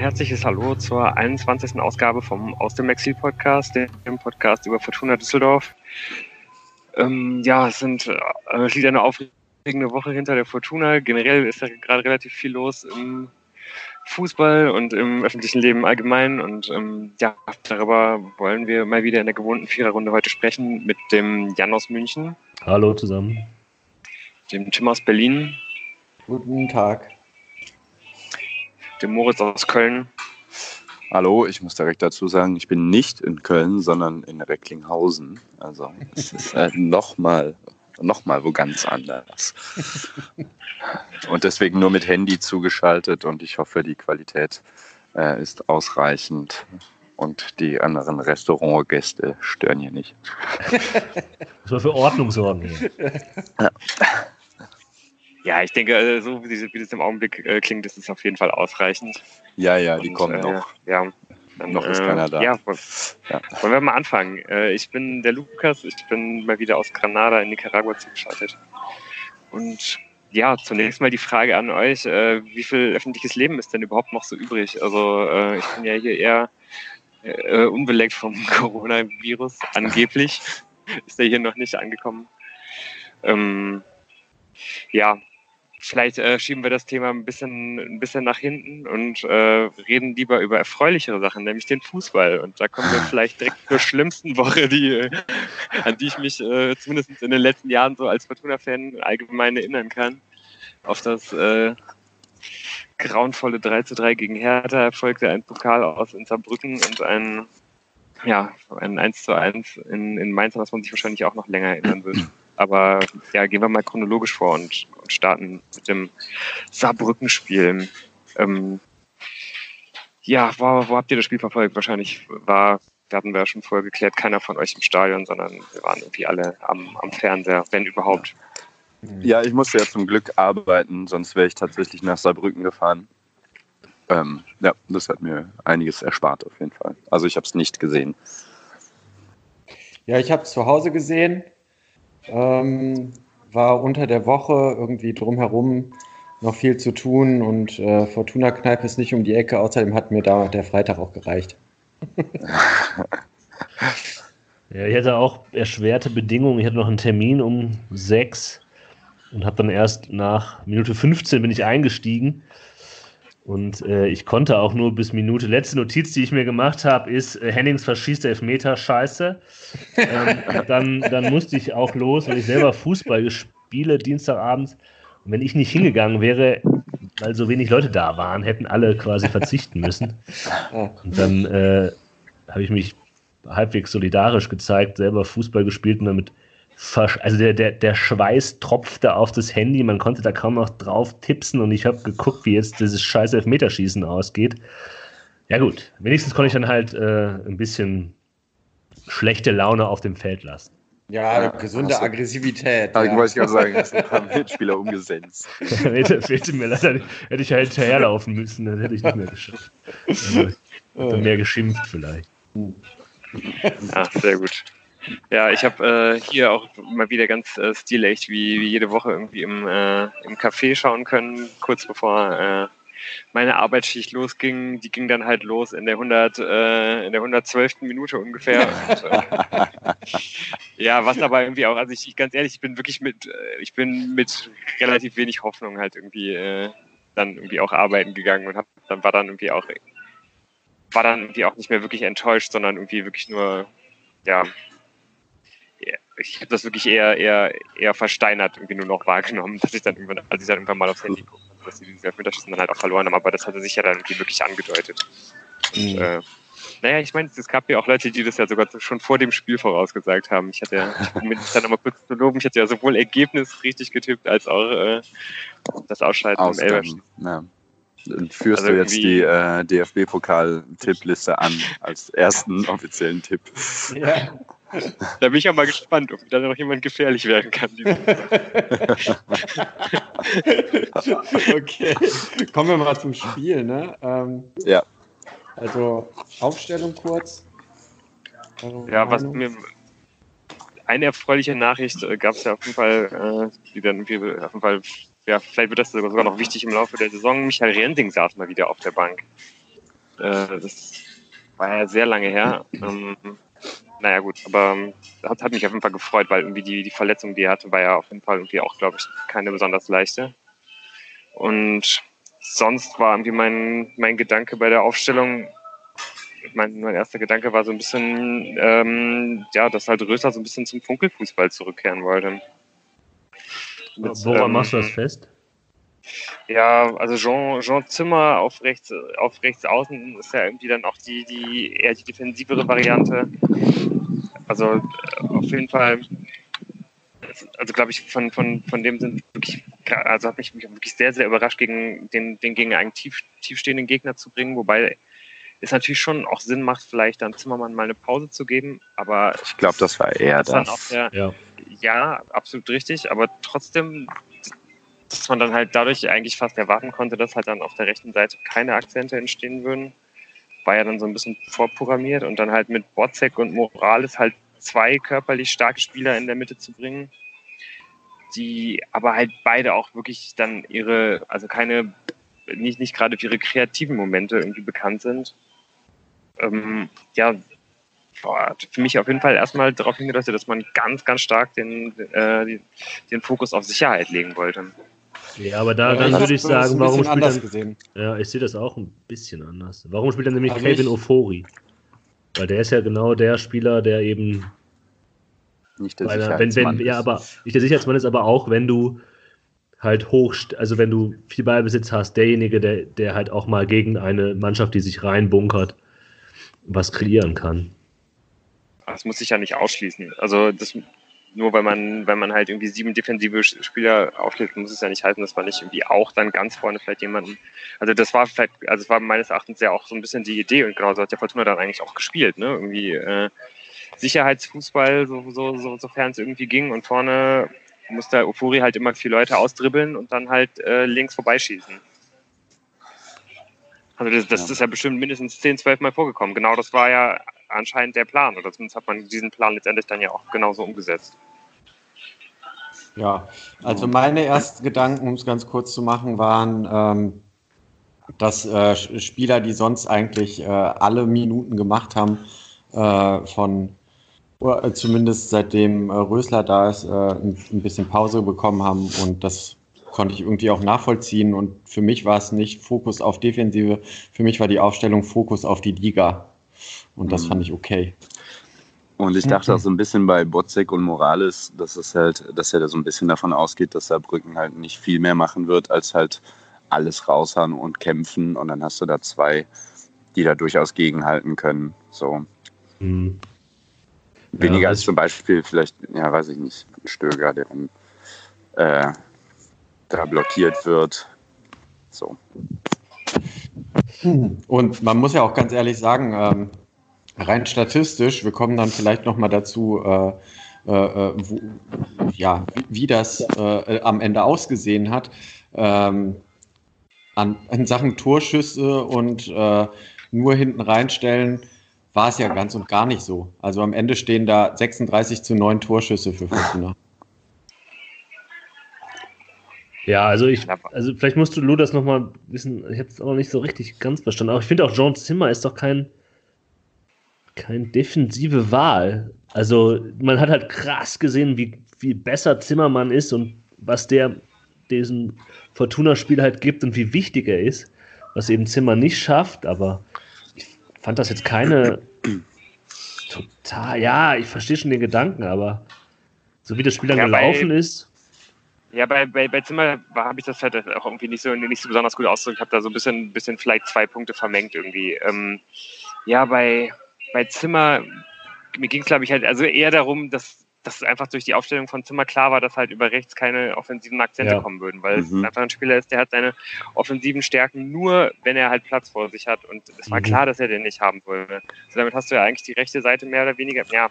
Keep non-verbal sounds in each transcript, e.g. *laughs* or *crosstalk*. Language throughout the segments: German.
herzliches Hallo zur 21. Ausgabe vom Aus dem Exil Podcast, dem Podcast über Fortuna Düsseldorf. Ähm, ja, es sind, äh, es liegt eine aufregende Woche hinter der Fortuna. Generell ist ja gerade relativ viel los im Fußball und im öffentlichen Leben allgemein. Und ähm, ja, darüber wollen wir mal wieder in der gewohnten Viererrunde heute sprechen mit dem Jan aus München. Hallo zusammen. Dem Tim aus Berlin. Guten Tag dem Moritz aus Köln. Hallo, ich muss direkt dazu sagen, ich bin nicht in Köln, sondern in Recklinghausen. Also es ist äh, nochmal noch mal wo ganz anders. Und deswegen nur mit Handy zugeschaltet und ich hoffe, die Qualität äh, ist ausreichend und die anderen Restaurantgäste stören hier nicht. Das war für Ordnung sorgen. Ja. Ja, ich denke, äh, so wie, das im Augenblick äh, klingt, ist es auf jeden Fall ausreichend. Ja, ja, die Und, kommen äh, noch. Ja, dann, noch ist keiner da. Ja, ja, wollen wir mal anfangen. Äh, ich bin der Lukas, ich bin mal wieder aus Granada in Nicaragua zugeschaltet. Und ja, zunächst mal die Frage an euch, äh, wie viel öffentliches Leben ist denn überhaupt noch so übrig? Also äh, ich bin ja hier eher unbeleckt vom *laughs* Coronavirus, angeblich. *laughs* ist er hier noch nicht angekommen. Ähm, ja, vielleicht äh, schieben wir das Thema ein bisschen, ein bisschen nach hinten und äh, reden lieber über erfreulichere Sachen, nämlich den Fußball. Und da kommen wir vielleicht direkt zur schlimmsten Woche, die, äh, an die ich mich äh, zumindest in den letzten Jahren so als Fortuna-Fan allgemein erinnern kann. Auf das äh, grauenvolle 3 zu 3 gegen Hertha erfolgte ein Pokal aus Interbrücken und ein, ja, ein 1 zu 1 in, in Mainz, was man sich wahrscheinlich auch noch länger erinnern wird. Aber ja, gehen wir mal chronologisch vor und, und starten mit dem Saarbrücken-Spiel. Ähm, ja, wo, wo habt ihr das Spiel verfolgt? Wahrscheinlich war, da hatten wir ja schon vorher geklärt, keiner von euch im Stadion, sondern wir waren irgendwie alle am, am Fernseher, wenn überhaupt. Ja, ich musste ja zum Glück arbeiten, sonst wäre ich tatsächlich nach Saarbrücken gefahren. Ähm, ja, das hat mir einiges erspart auf jeden Fall. Also ich habe es nicht gesehen. Ja, ich habe es zu Hause gesehen. Ähm, war unter der Woche irgendwie drumherum noch viel zu tun und äh, Fortuna Kneipe ist nicht um die Ecke. Außerdem hat mir da der Freitag auch gereicht. *laughs* ja, ich hatte auch erschwerte Bedingungen. Ich hatte noch einen Termin um sechs und habe dann erst nach Minute 15 bin ich eingestiegen. Und äh, ich konnte auch nur bis Minute. Letzte Notiz, die ich mir gemacht habe, ist: äh, Hennings verschießt Elfmeter, scheiße. Ähm, *laughs* dann, dann musste ich auch los, weil ich selber Fußball spiele, Dienstagabends. Und wenn ich nicht hingegangen wäre, weil so wenig Leute da waren, hätten alle quasi verzichten müssen. Und dann äh, habe ich mich halbwegs solidarisch gezeigt, selber Fußball gespielt und damit also der, der, der Schweiß tropfte auf das Handy, man konnte da kaum noch drauf tipsen und ich habe geguckt, wie jetzt dieses scheiß Elfmeterschießen ausgeht. Ja gut, wenigstens konnte ich dann halt äh, ein bisschen schlechte Laune auf dem Feld lassen. Ja, gesunde also, Aggressivität. Ja. Ich wollte gerade sagen, hast ein paar *laughs* Mitspieler umgesetzt. *laughs* nee, das fehlte mir leider. Hätte ich halt hinterherlaufen müssen, dann hätte ich nicht mehr geschafft. Also, mehr geschimpft vielleicht. Ja, sehr gut. Ja, ich habe äh, hier auch mal wieder ganz äh, stilecht wie, wie jede Woche irgendwie im, äh, im Café schauen können, kurz bevor äh, meine Arbeitsschicht losging. Die ging dann halt los in der 100, äh, in der 112. Minute ungefähr. *laughs* Und, äh, ja, was aber irgendwie auch, also ich, ganz ehrlich, ich bin wirklich mit, ich bin mit relativ wenig Hoffnung halt irgendwie dann irgendwie auch arbeiten gegangen und hab, dann war dann irgendwie auch war dann irgendwie auch nicht mehr wirklich enttäuscht, sondern irgendwie wirklich nur ja ich habe das wirklich eher, eher, eher versteinert irgendwie nur noch wahrgenommen, dass ich dann irgendwann, als ich dann irgendwann mal aufs Handy gucke, dass sie diese Elfmeterschießen dann halt auch verloren haben, aber das hatte sich ja dann irgendwie wirklich angedeutet. Mhm. Und, äh, naja, ich meine, es gab ja auch Leute, die das ja sogar schon vor dem Spiel vorausgesagt haben. Ich hatte ja, um mich dann nochmal kurz zu loben, ich hatte ja sowohl Ergebnis richtig getippt, als auch äh, das Ausschalten im Elberspiel. Ja. Führst also du jetzt die äh, DFB-Pokal-Tippliste an als ersten *laughs* offiziellen Tipp? Ja. Da bin ich auch mal gespannt, ob da noch jemand gefährlich werden kann. *laughs* okay, kommen wir mal zum Spiel. Ne? Ähm, ja. Also Aufstellung kurz. ja, was mir eine erfreuliche Nachricht äh, gab es ja auf jeden Fall, äh, die dann auf jeden Fall, ja, vielleicht wird das sogar noch wichtig im Laufe der Saison. Michael Rensing saß mal wieder auf der Bank. Äh, das war ja sehr lange her. Ähm, naja, gut, aber ähm, hat, hat mich auf jeden Fall gefreut, weil irgendwie die, die Verletzung, die er hatte, war ja auf jeden Fall irgendwie auch, glaube ich, keine besonders leichte. Und sonst war irgendwie mein, mein Gedanke bei der Aufstellung, mein, mein erster Gedanke war so ein bisschen, ähm, ja, dass halt Rösler so ein bisschen zum Funkelfußball zurückkehren wollte. Mit, Woran ähm, machst du das fest? Ja, also Jean, Jean Zimmer auf rechts, auf rechts außen ist ja irgendwie dann auch die, die eher die defensivere Variante. Also äh, auf jeden Fall, also glaube ich, von, von, von dem sind wirklich, also hat mich wirklich sehr, sehr überrascht, gegen den, den gegen einen tief, tiefstehenden Gegner zu bringen, wobei es natürlich schon auch Sinn macht, vielleicht dann Zimmermann mal eine Pause zu geben, aber ich glaube, das war eher das. Der, ja. ja, absolut richtig, aber trotzdem dass man dann halt dadurch eigentlich fast erwarten konnte, dass halt dann auf der rechten Seite keine Akzente entstehen würden. War ja dann so ein bisschen vorprogrammiert und dann halt mit Botzek und Morales halt zwei körperlich starke Spieler in der Mitte zu bringen, die aber halt beide auch wirklich dann ihre, also keine, nicht, nicht gerade für ihre kreativen Momente irgendwie bekannt sind. Ähm, ja, boah, für mich auf jeden Fall erstmal darauf hingedeutet, dass man ganz, ganz stark den, äh, den Fokus auf Sicherheit legen wollte. Ja, aber da, dann würde ich sagen, warum spielt dann, gesehen. Ja, ich sehe das auch ein bisschen anders. Warum spielt dann nämlich also Kevin Ofori? Weil der ist ja genau der Spieler, der eben nicht der einer, wenn, wenn, Ja, aber nicht der Sicherheitsmann ist, aber auch wenn du halt hoch, also wenn du viel Ballbesitz hast, derjenige, der, der halt auch mal gegen eine Mannschaft, die sich reinbunkert, was kreieren kann. Das muss ich ja nicht ausschließen. Also das nur weil man, wenn man halt irgendwie sieben defensive Spieler aufstellt, muss es ja nicht heißen, dass man nicht irgendwie auch dann ganz vorne vielleicht jemanden. Also das war vielleicht, also es war meines Erachtens ja auch so ein bisschen die Idee und genau so hat der Fortuna dann eigentlich auch gespielt, ne? Irgendwie äh, Sicherheitsfußball, so, so, so, sofern es irgendwie ging und vorne musste Ofuri halt immer vier Leute ausdribbeln und dann halt äh, links vorbeischießen. Also das, das ja. ist ja bestimmt mindestens zehn, zwölf Mal vorgekommen. Genau das war ja anscheinend der Plan. Oder zumindest hat man diesen Plan letztendlich dann ja auch genauso umgesetzt. Ja, also meine ersten Gedanken, um es ganz kurz zu machen, waren, ähm, dass äh, Spieler, die sonst eigentlich äh, alle Minuten gemacht haben, äh, von äh, zumindest seitdem äh, Rösler da ist, äh, ein, ein, bisschen Pause bekommen haben und das konnte ich irgendwie auch nachvollziehen und für mich war es nicht Fokus auf Defensive, für mich war die Aufstellung Fokus auf die Liga. Und das mhm. fand ich okay. Und ich dachte auch so ein bisschen bei Botzek und Morales, dass es halt, dass er da so ein bisschen davon ausgeht, dass Saarbrücken halt nicht viel mehr machen wird, als halt alles raushauen und kämpfen. Und dann hast du da zwei, die da durchaus gegenhalten können. So. Mhm. Weniger ja, als zum Beispiel vielleicht, ja, weiß ich nicht, ein Stöger, der äh, da blockiert wird. So. Und man muss ja auch ganz ehrlich sagen, ähm, rein statistisch, wir kommen dann vielleicht nochmal dazu, äh, äh, äh, wo, ja, wie, wie das äh, am Ende ausgesehen hat. Ähm, an, in Sachen Torschüsse und äh, nur hinten reinstellen, war es ja ganz und gar nicht so. Also am Ende stehen da 36 zu 9 Torschüsse für Fortuna. Ja, also ich, also vielleicht musst du Ludas nochmal wissen, ich habe es auch nicht so richtig ganz verstanden, aber ich finde auch John Zimmer ist doch kein, keine defensive Wahl. Also man hat halt krass gesehen, wie, wie besser Zimmermann ist und was der diesen Fortuna-Spiel halt gibt und wie wichtig er ist, was eben Zimmer nicht schafft, aber ich fand das jetzt keine *clears throat* total, ja, ich verstehe schon den Gedanken, aber so wie das Spiel dann ja, gelaufen ist. Ja, bei, bei, bei Zimmer habe ich das halt auch irgendwie nicht so, nicht so besonders gut ausgedrückt. Ich habe da so ein bisschen, bisschen vielleicht zwei Punkte vermengt irgendwie. Ähm, ja, bei, bei Zimmer, mir ging es, glaube ich, halt also eher darum, dass, dass einfach durch die Aufstellung von Zimmer klar war, dass halt über rechts keine offensiven Akzente ja. kommen würden, weil mhm. es einfach ein Spieler ist, der hat seine offensiven Stärken nur, wenn er halt Platz vor sich hat. Und es war mhm. klar, dass er den nicht haben wollte. Also damit hast du ja eigentlich die rechte Seite mehr oder weniger, ja.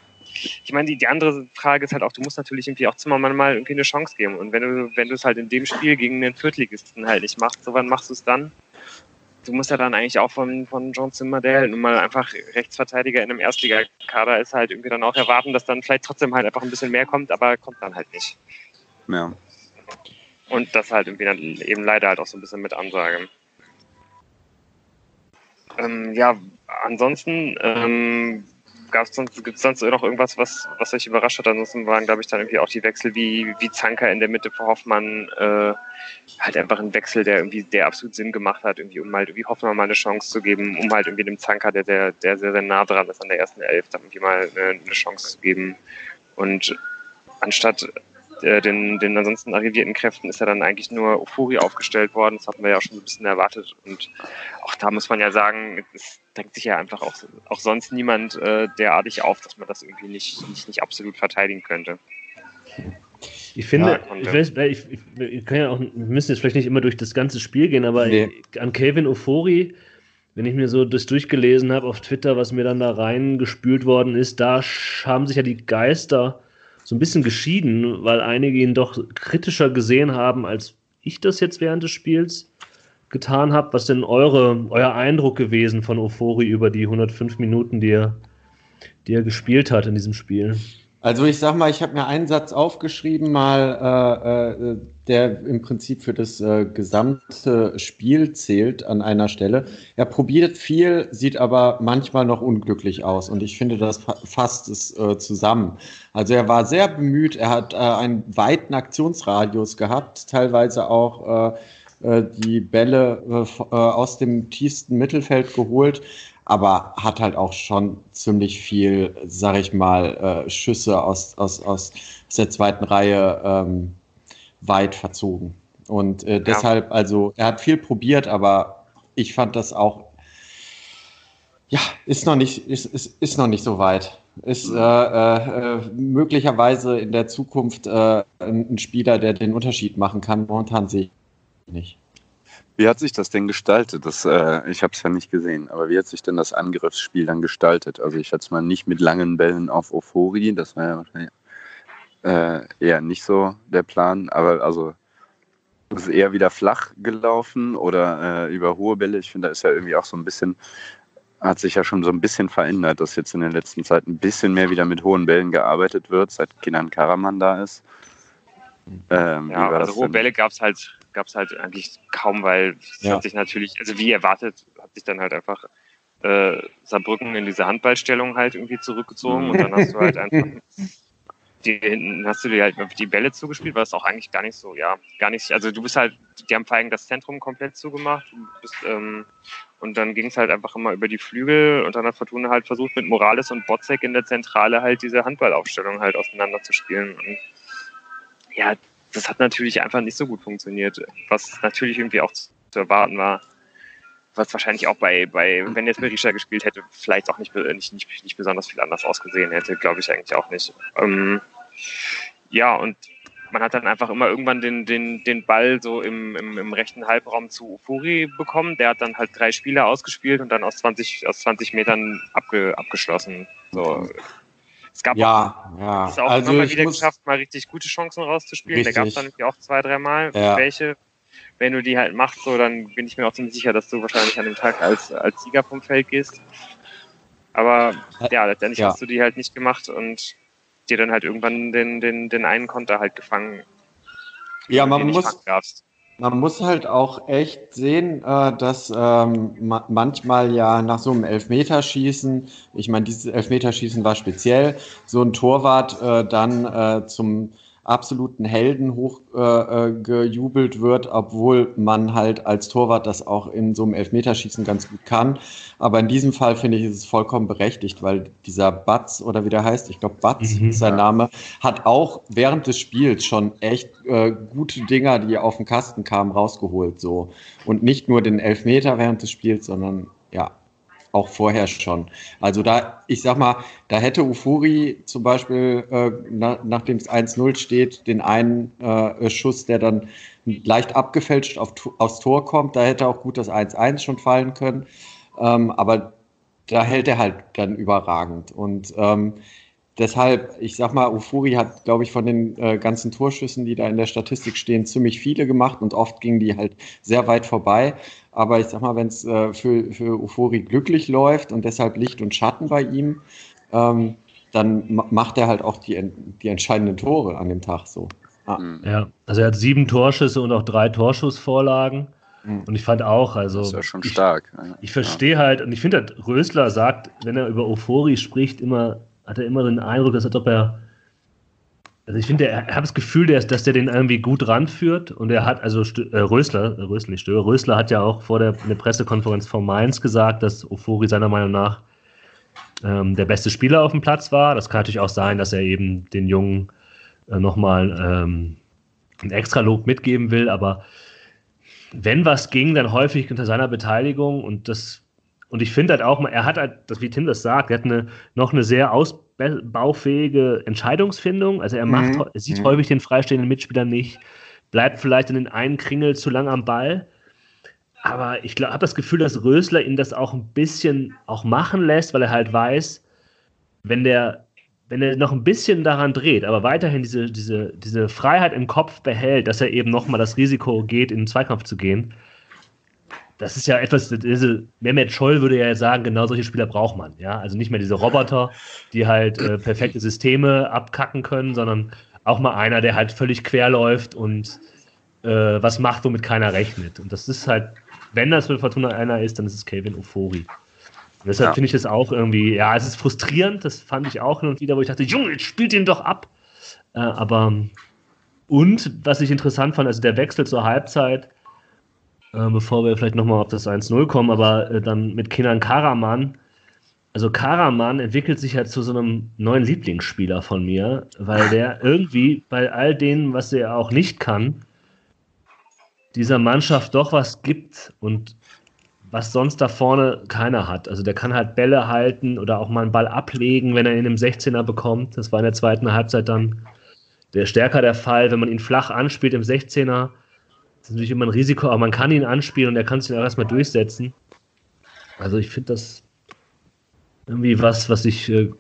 Ich meine, die, die andere Frage ist halt auch, du musst natürlich irgendwie auch Zimmermann mal irgendwie eine Chance geben. Und wenn du, wenn du es halt in dem Spiel gegen den Viertligisten halt nicht machst, so wann machst du es dann? Du musst ja dann eigentlich auch von, von John Zimmer, der halt nun mal einfach Rechtsverteidiger in einem Erstligakader ist, halt irgendwie dann auch erwarten, dass dann vielleicht trotzdem halt einfach ein bisschen mehr kommt, aber kommt dann halt nicht. Ja. Und das halt irgendwie dann eben leider halt auch so ein bisschen mit Ansage. Ähm, ja, ansonsten ähm, gab's sonst, gibt's sonst noch irgendwas, was, was euch überrascht hat? Ansonsten waren, glaube ich, dann irgendwie auch die Wechsel wie, wie Zanker in der Mitte für Hoffmann, äh, halt einfach ein Wechsel, der irgendwie, der absolut Sinn gemacht hat, irgendwie, um halt irgendwie Hoffmann mal eine Chance zu geben, um halt irgendwie dem Zanker, der, der, der sehr, sehr nah dran ist an der ersten Elf, dann irgendwie mal eine, eine Chance zu geben. Und anstatt äh, den, den ansonsten arrivierten Kräften ist ja dann eigentlich nur Ofuri aufgestellt worden. Das hatten wir ja auch schon so ein bisschen erwartet. Und auch da muss man ja sagen, es denkt sich ja einfach auch, auch sonst niemand äh, derartig auf, dass man das irgendwie nicht, nicht, nicht absolut verteidigen könnte. Ich finde, ja, ich weiß, ich, ich, ich, kann ja auch, wir müssen jetzt vielleicht nicht immer durch das ganze Spiel gehen, aber nee. an Kevin Ofori, wenn ich mir so das durchgelesen habe auf Twitter, was mir dann da reingespült worden ist, da haben sich ja die Geister so ein bisschen geschieden, weil einige ihn doch kritischer gesehen haben, als ich das jetzt während des Spiels getan habe. Was denn eure, euer Eindruck gewesen von Ofori über die 105 Minuten, die er, die er gespielt hat in diesem Spiel? Also ich sag mal, ich habe mir einen Satz aufgeschrieben, mal, äh, äh, der im Prinzip für das äh, gesamte Spiel zählt an einer Stelle. Er probiert viel, sieht aber manchmal noch unglücklich aus und ich finde, das fasst es äh, zusammen. Also er war sehr bemüht, er hat äh, einen weiten Aktionsradius gehabt, teilweise auch äh, äh, die Bälle äh, aus dem tiefsten Mittelfeld geholt aber hat halt auch schon ziemlich viel, sag ich mal, äh, Schüsse aus, aus, aus der zweiten Reihe ähm, weit verzogen. Und äh, deshalb, ja. also er hat viel probiert, aber ich fand das auch, ja, ist noch nicht, ist, ist, ist noch nicht so weit. Ist äh, äh, möglicherweise in der Zukunft äh, ein Spieler, der den Unterschied machen kann. Momentan sehe ich nicht. Wie hat sich das denn gestaltet? Das, äh, ich habe es ja nicht gesehen, aber wie hat sich denn das Angriffsspiel dann gestaltet? Also ich hatte es mal nicht mit langen Bällen auf Ofori, das war ja wahrscheinlich äh, eher nicht so der Plan, aber also ist es eher wieder flach gelaufen oder äh, über hohe Bälle? Ich finde, da ist ja irgendwie auch so ein bisschen, hat sich ja schon so ein bisschen verändert, dass jetzt in der letzten Zeit ein bisschen mehr wieder mit hohen Bällen gearbeitet wird, seit Kinan Karaman da ist. Ähm, ja, also hohe Bälle gab es halt gab es halt eigentlich kaum, weil es ja. hat sich natürlich, also wie erwartet, hat sich dann halt einfach äh, Saarbrücken in diese Handballstellung halt irgendwie zurückgezogen und dann hast du halt einfach *laughs* die hinten hast du dir halt die Bälle zugespielt, war es auch eigentlich gar nicht so, ja, gar nicht, also du bist halt, die haben vor allem das Zentrum komplett zugemacht bist, ähm, und dann ging es halt einfach immer über die Flügel und dann hat Fortuna halt versucht mit Morales und Botzek in der Zentrale halt diese Handballaufstellung halt auseinanderzuspielen und ja, das hat natürlich einfach nicht so gut funktioniert, was natürlich irgendwie auch zu erwarten war. Was wahrscheinlich auch bei, bei wenn jetzt Berisha gespielt hätte, vielleicht auch nicht, nicht, nicht, nicht besonders viel anders ausgesehen hätte, glaube ich eigentlich auch nicht. Ähm, ja, und man hat dann einfach immer irgendwann den, den, den Ball so im, im, im rechten Halbraum zu Ufuri bekommen. Der hat dann halt drei Spieler ausgespielt und dann aus 20, aus 20 Metern abge, abgeschlossen. So, es gab ja, auch, ja. es auch also immer wieder geschafft, mal richtig gute Chancen rauszuspielen. Richtig. Da gab es dann auch zwei, dreimal ja. welche. Wenn du die halt machst, so, dann bin ich mir auch ziemlich sicher, dass du wahrscheinlich an dem Tag als, als Sieger vom Feld gehst. Aber ja, letztendlich ja. hast du die halt nicht gemacht und dir dann halt irgendwann den, den, den einen Konter halt gefangen. Ja, man muss, man muss halt auch echt sehen, äh, dass ähm, ma manchmal ja nach so einem Elfmeterschießen, ich meine, dieses Elfmeterschießen war speziell, so ein Torwart äh, dann äh, zum absoluten Helden hochgejubelt äh, wird, obwohl man halt als Torwart das auch in so einem Elfmeterschießen ganz gut kann. Aber in diesem Fall finde ich, ist es vollkommen berechtigt, weil dieser Batz oder wie der heißt, ich glaube Batz mhm, ist sein ja. Name, hat auch während des Spiels schon echt äh, gute Dinger, die auf den Kasten kamen, rausgeholt. So. Und nicht nur den Elfmeter während des Spiels, sondern ja, auch vorher schon. Also da, ich sag mal, da hätte Ufuri zum Beispiel, äh, na, nachdem es 1-0 steht, den einen äh, Schuss, der dann leicht abgefälscht auf, aufs Tor kommt, da hätte auch gut das 1-1 schon fallen können. Ähm, aber da hält er halt dann überragend. Und ähm, deshalb, ich sag mal, Ufuri hat, glaube ich, von den äh, ganzen Torschüssen, die da in der Statistik stehen, ziemlich viele gemacht und oft gingen die halt sehr weit vorbei. Aber ich sag mal, wenn es äh, für, für Ufuri glücklich läuft und deshalb Licht und Schatten bei ihm, ähm, dann macht er halt auch die, die entscheidenden Tore an dem Tag so. Ah. Ja, also er hat sieben Torschüsse und auch drei Torschussvorlagen. Mhm. Und ich fand auch, also. Das ist ja schon stark. Ich, ich verstehe ja. halt, und ich finde halt, Rösler sagt, wenn er über Euphorie spricht, immer, hat er immer den Eindruck, dass als ob er. Also ich finde, er hat das Gefühl, dass, dass der den irgendwie gut ranführt und er hat, also äh, Rösler, äh, Rösler, nicht Stöber, Rösler hat ja auch vor der, der Pressekonferenz von Mainz gesagt, dass Euphorie seiner Meinung nach ähm, der beste Spieler auf dem Platz war. Das kann natürlich auch sein, dass er eben den Jungen äh, nochmal ähm, ein extra Lob mitgeben will, aber wenn was ging, dann häufig unter seiner Beteiligung und das und ich finde halt auch, er hat halt, das, wie Tim das sagt, er hat eine, noch eine sehr ausbaufähige Entscheidungsfindung. Also er macht, mhm. er sieht mhm. häufig den freistehenden Mitspieler nicht, bleibt vielleicht in den einen Kringel zu lang am Ball. Aber ich habe das Gefühl, dass Rösler ihn das auch ein bisschen auch machen lässt, weil er halt weiß, wenn der wenn er noch ein bisschen daran dreht, aber weiterhin diese, diese, diese Freiheit im Kopf behält, dass er eben nochmal das Risiko geht, in den Zweikampf zu gehen, das ist ja etwas, diese, Mehmet Scholl würde ja sagen, genau solche Spieler braucht man. Ja? Also nicht mehr diese Roboter, die halt äh, perfekte Systeme abkacken können, sondern auch mal einer, der halt völlig quer läuft und äh, was macht, womit keiner rechnet. Und das ist halt, wenn das für Fortuna einer ist, dann ist es Kevin Ofori. Und deshalb ja. finde ich es auch irgendwie, ja, es ist frustrierend, das fand ich auch hin und wieder, wo ich dachte, Junge, jetzt spielt ihn doch ab. Äh, aber, und was ich interessant fand, also der Wechsel zur Halbzeit, äh, bevor wir vielleicht nochmal auf das 1-0 kommen, aber äh, dann mit Kenan Karaman, also Karaman entwickelt sich ja zu so einem neuen Lieblingsspieler von mir, weil der *laughs* irgendwie bei all dem, was er auch nicht kann, dieser Mannschaft doch was gibt und was sonst da vorne keiner hat. Also der kann halt Bälle halten oder auch mal einen Ball ablegen, wenn er ihn im 16er bekommt. Das war in der zweiten Halbzeit dann der stärker der Fall. Wenn man ihn flach anspielt im 16er, ist natürlich immer ein Risiko, aber man kann ihn anspielen und er kann sich auch erstmal durchsetzen. Also ich finde das irgendwie was, was ich äh,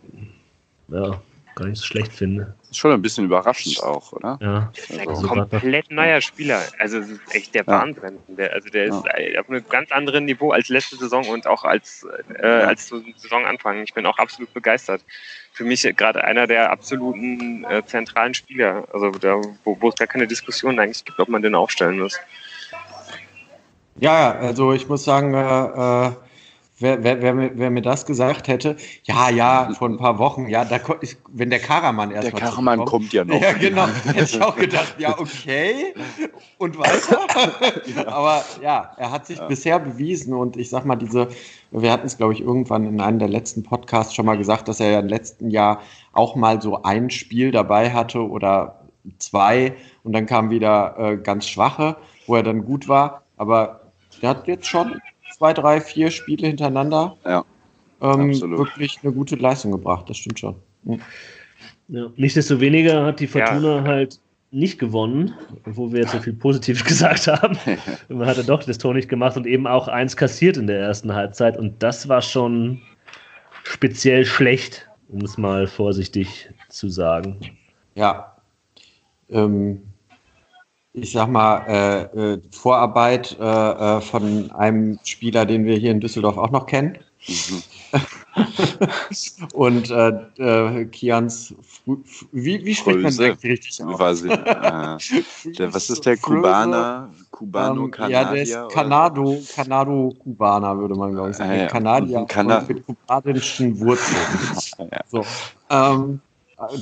ja, gar nicht so schlecht finde. Ist schon ein bisschen überraschend auch, oder? Ja. Also, ein komplett neuer Spieler. Also das ist echt der ja. Wahnsinn. Der, also der ist ja. auf einem ganz anderen Niveau als letzte Saison und auch als, äh, als so Saisonanfang. Ich bin auch absolut begeistert. Für mich gerade einer der absoluten äh, zentralen Spieler, also da, wo, wo es gar keine Diskussion eigentlich gibt, ob man den aufstellen muss. Ja, also ich muss sagen, äh, äh Wer, wer, wer, wer, mir das gesagt hätte, ja, ja, vor ein paar Wochen, ja, da, wenn der Karaman erst Der Karaman kommt ja noch. Ja, genau. Hätte ich auch gedacht, ja, okay. Und weiter. *laughs* Aber ja, er hat sich ja. bisher bewiesen und ich sag mal, diese, wir hatten es, glaube ich, irgendwann in einem der letzten Podcasts schon mal gesagt, dass er ja im letzten Jahr auch mal so ein Spiel dabei hatte oder zwei und dann kam wieder äh, ganz schwache, wo er dann gut war. Aber der hat jetzt schon zwei, drei, vier Spiele hintereinander ja, ähm, wirklich eine gute Leistung gebracht. Das stimmt schon. Mhm. Ja, nichtsdestoweniger hat die Fortuna ja. halt nicht gewonnen, wo wir jetzt so viel Positives *laughs* gesagt haben. *laughs* Man hat er doch das Tor nicht gemacht und eben auch eins kassiert in der ersten Halbzeit. Und das war schon speziell schlecht, um es mal vorsichtig zu sagen. Ja. Ähm, ich sag mal, äh, äh, Vorarbeit äh, äh, von einem Spieler, den wir hier in Düsseldorf auch noch kennen. Mhm. *laughs* und äh, äh, Kians, wie, wie spricht Fröse. man eigentlich richtig aus? Ich, äh, *laughs* der, was ist der Kubaner? Cubano ähm, Kanadier? Ja, der ist Kanado, Kanado-Kubaner, würde man glaube ich sagen. Ah, ja. Kanadier Kana mit kubanischen Wurzeln. *laughs* ja. so. ähm,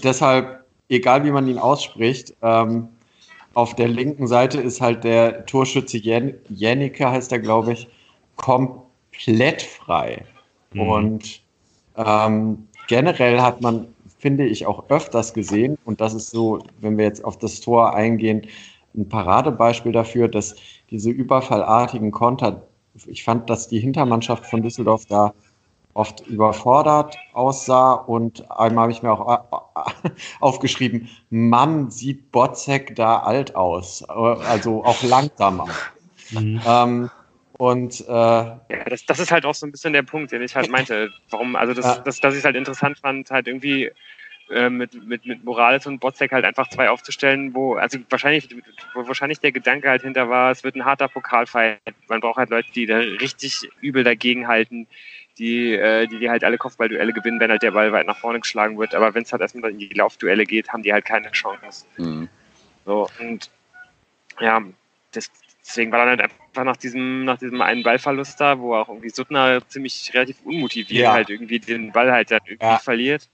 deshalb, egal wie man ihn ausspricht, ähm, auf der linken Seite ist halt der Torschütze Jannike, heißt er, glaube ich, komplett frei. Mhm. Und ähm, generell hat man, finde ich, auch öfters gesehen, und das ist so, wenn wir jetzt auf das Tor eingehen, ein Paradebeispiel dafür, dass diese überfallartigen Konter, ich fand, dass die Hintermannschaft von Düsseldorf da oft überfordert aussah und einmal habe ich mir auch äh, aufgeschrieben, Mann, sieht Botzek da alt aus, also auch langsamer. Mhm. Ähm, und äh, ja, das, das ist halt auch so ein bisschen der Punkt, den ich halt meinte. Warum, also das, ja. das, dass ich es halt interessant fand, halt irgendwie äh, mit, mit, mit Morales und Botzek halt einfach zwei aufzustellen, wo, also wahrscheinlich, wo wahrscheinlich der Gedanke halt hinter war, es wird ein harter Pokalfight. Man braucht halt Leute, die da richtig übel dagegenhalten, die, äh, die, die halt alle Kopfballduelle gewinnen, wenn halt der Ball weit nach vorne geschlagen wird. Aber wenn es halt erstmal in die Laufduelle geht, haben die halt keine Chance. Mhm. So, und ja, das, deswegen war dann halt einfach nach diesem, nach diesem einen Ballverlust da, wo auch irgendwie Suttner ziemlich relativ unmotiviert ja. halt irgendwie den Ball halt dann irgendwie ja. verliert,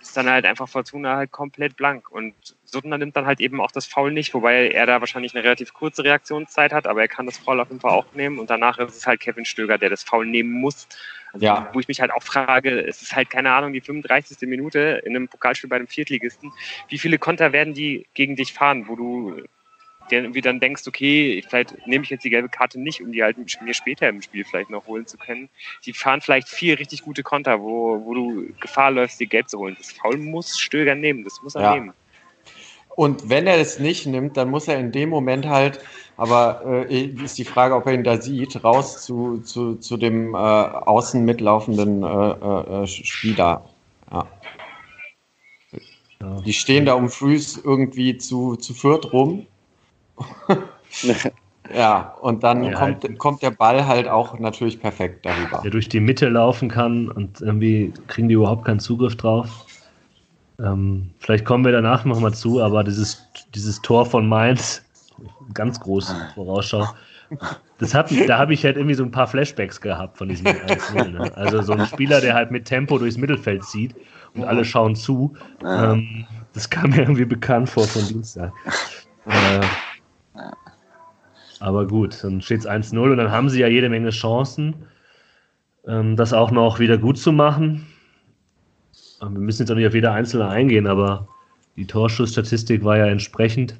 ist dann halt einfach Fortuna halt komplett blank. Und Suttner nimmt dann halt eben auch das Foul nicht, wobei er da wahrscheinlich eine relativ kurze Reaktionszeit hat, aber er kann das Foul auf jeden Fall auch nehmen. Und danach ist es halt Kevin Stöger, der das Foul nehmen muss. Also, ja. Wo ich mich halt auch frage, es ist halt keine Ahnung, die 35. Minute in einem Pokalspiel bei einem Viertligisten. Wie viele Konter werden die gegen dich fahren, wo du irgendwie dann denkst, okay, vielleicht nehme ich jetzt die gelbe Karte nicht, um die halt mir später im Spiel vielleicht noch holen zu können. Die fahren vielleicht vier richtig gute Konter, wo, wo du Gefahr läufst, die gelb zu holen. Das Foul muss Stöger nehmen, das muss er ja. nehmen. Und wenn er es nicht nimmt, dann muss er in dem Moment halt, aber äh, ist die Frage, ob er ihn da sieht, raus zu, zu, zu dem äh, außen mitlaufenden äh, äh Spieler. Ja. Die stehen da um Fuß irgendwie zu, zu viert rum *laughs* ja, und dann ja, kommt, halt. kommt der Ball halt auch natürlich perfekt darüber. Der durch die Mitte laufen kann und irgendwie kriegen die überhaupt keinen Zugriff drauf. Ähm, vielleicht kommen wir danach nochmal zu, aber dieses, dieses Tor von Mainz, ganz große Vorausschau, das hat, da habe ich halt irgendwie so ein paar Flashbacks gehabt von diesem *laughs* 1 ne? Also so ein Spieler, der halt mit Tempo durchs Mittelfeld zieht und alle schauen zu. Ähm, das kam mir irgendwie bekannt vor von Dienstag. Äh, aber gut, dann steht es 1-0 und dann haben sie ja jede Menge Chancen, ähm, das auch noch wieder gut zu machen. Wir müssen jetzt auch nicht auf jede einzelne eingehen, aber die Torschussstatistik war ja entsprechend.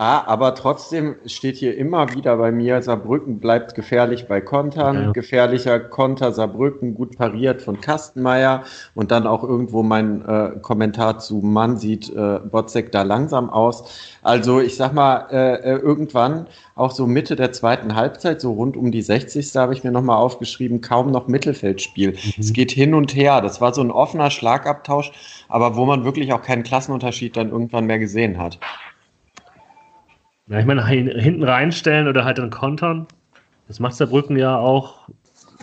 Ah, aber trotzdem steht hier immer wieder bei mir, Saarbrücken bleibt gefährlich bei Kontern, ja. gefährlicher Konter Saarbrücken, gut pariert von Kastenmeier und dann auch irgendwo mein äh, Kommentar zu Mann sieht äh, Botzek da langsam aus. Also ich sag mal, äh, äh irgendwann, auch so Mitte der zweiten Halbzeit, so rund um die 60. habe ich mir nochmal aufgeschrieben, kaum noch Mittelfeldspiel. Mhm. Es geht hin und her. Das war so ein offener Schlagabtausch, aber wo man wirklich auch keinen Klassenunterschied dann irgendwann mehr gesehen hat. Ja, ich meine, hinten reinstellen oder halt dann kontern, das macht Saarbrücken ja auch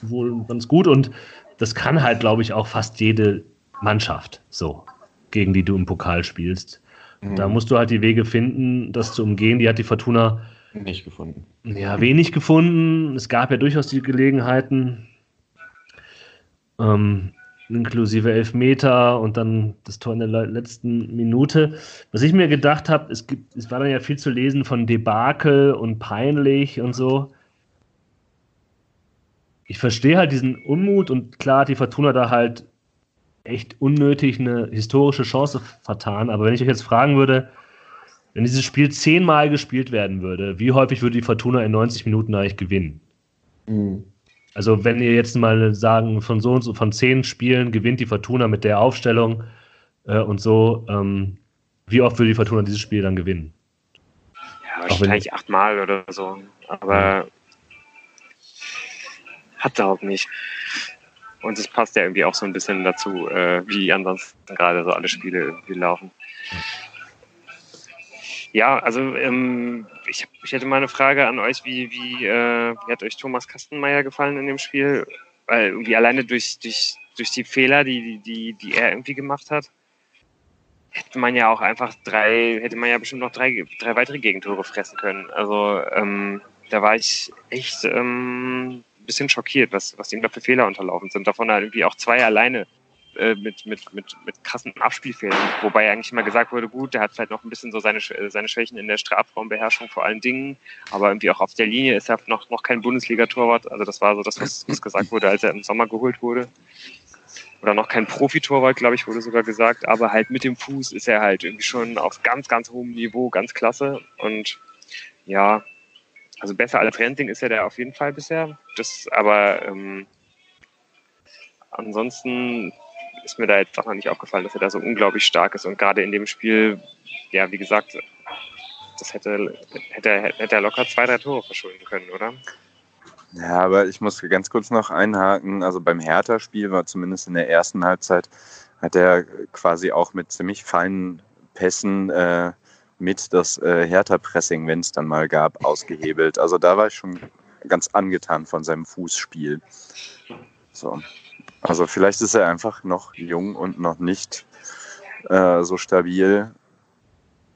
wohl ganz gut und das kann halt, glaube ich, auch fast jede Mannschaft so, gegen die du im Pokal spielst. Mhm. Da musst du halt die Wege finden, das zu umgehen. Die hat die Fortuna nicht gefunden. Ja, wenig gefunden. Es gab ja durchaus die Gelegenheiten. Ähm, inklusive Elfmeter und dann das Tor in der letzten Minute. Was ich mir gedacht habe, es, es war dann ja viel zu lesen von Debakel und peinlich und so. Ich verstehe halt diesen Unmut und klar hat die Fortuna da halt echt unnötig eine historische Chance vertan. Aber wenn ich euch jetzt fragen würde, wenn dieses Spiel zehnmal gespielt werden würde, wie häufig würde die Fortuna in 90 Minuten eigentlich gewinnen? Mhm. Also wenn ihr jetzt mal sagen, von so und so, von zehn Spielen gewinnt die Fortuna mit der Aufstellung äh, und so, ähm, wie oft würde die Fortuna dieses Spiel dann gewinnen? Ja, wahrscheinlich achtmal oder so. Aber hat er auch nicht. Und es passt ja irgendwie auch so ein bisschen dazu, äh, wie ansonsten gerade so alle Spiele irgendwie laufen. Ja, also ähm, ich, ich hätte mal eine Frage an euch, wie, wie, äh, wie hat euch Thomas Kastenmeier gefallen in dem Spiel? Weil irgendwie alleine durch, durch, durch die Fehler, die, die, die er irgendwie gemacht hat, hätte man ja auch einfach drei, hätte man ja bestimmt noch drei, drei weitere Gegentore fressen können. Also ähm, da war ich echt ähm, ein bisschen schockiert, was, was ihm da für Fehler unterlaufen sind. Davon halt irgendwie auch zwei alleine äh, mit, mit, mit, mit krassen Abspielfehlern. Wobei eigentlich immer gesagt wurde, gut, der hat vielleicht noch ein bisschen so seine, seine Schwächen in der Strafraumbeherrschung vor allen Dingen, aber irgendwie auch auf der Linie ist er noch, noch kein Bundesliga-Torwart. Also das war so das, was, was gesagt wurde, als er im Sommer geholt wurde. Oder noch kein Profitorwart, glaube ich, wurde sogar gesagt. Aber halt mit dem Fuß ist er halt irgendwie schon auf ganz, ganz hohem Niveau, ganz klasse. Und ja, also besser als Renting ist er da auf jeden Fall bisher. Das aber ähm, ansonsten ist mir da jetzt auch noch nicht aufgefallen, dass er da so unglaublich stark ist. Und gerade in dem Spiel, ja, wie gesagt, das hätte, hätte, hätte er locker zwei, drei Tore verschulden können, oder? Ja, aber ich muss ganz kurz noch einhaken. Also beim Hertha-Spiel war zumindest in der ersten Halbzeit, hat er quasi auch mit ziemlich feinen Pässen äh, mit das äh, Hertha-Pressing, wenn es dann mal gab, ausgehebelt. Also da war ich schon ganz angetan von seinem Fußspiel. So. Also vielleicht ist er einfach noch jung und noch nicht äh, so stabil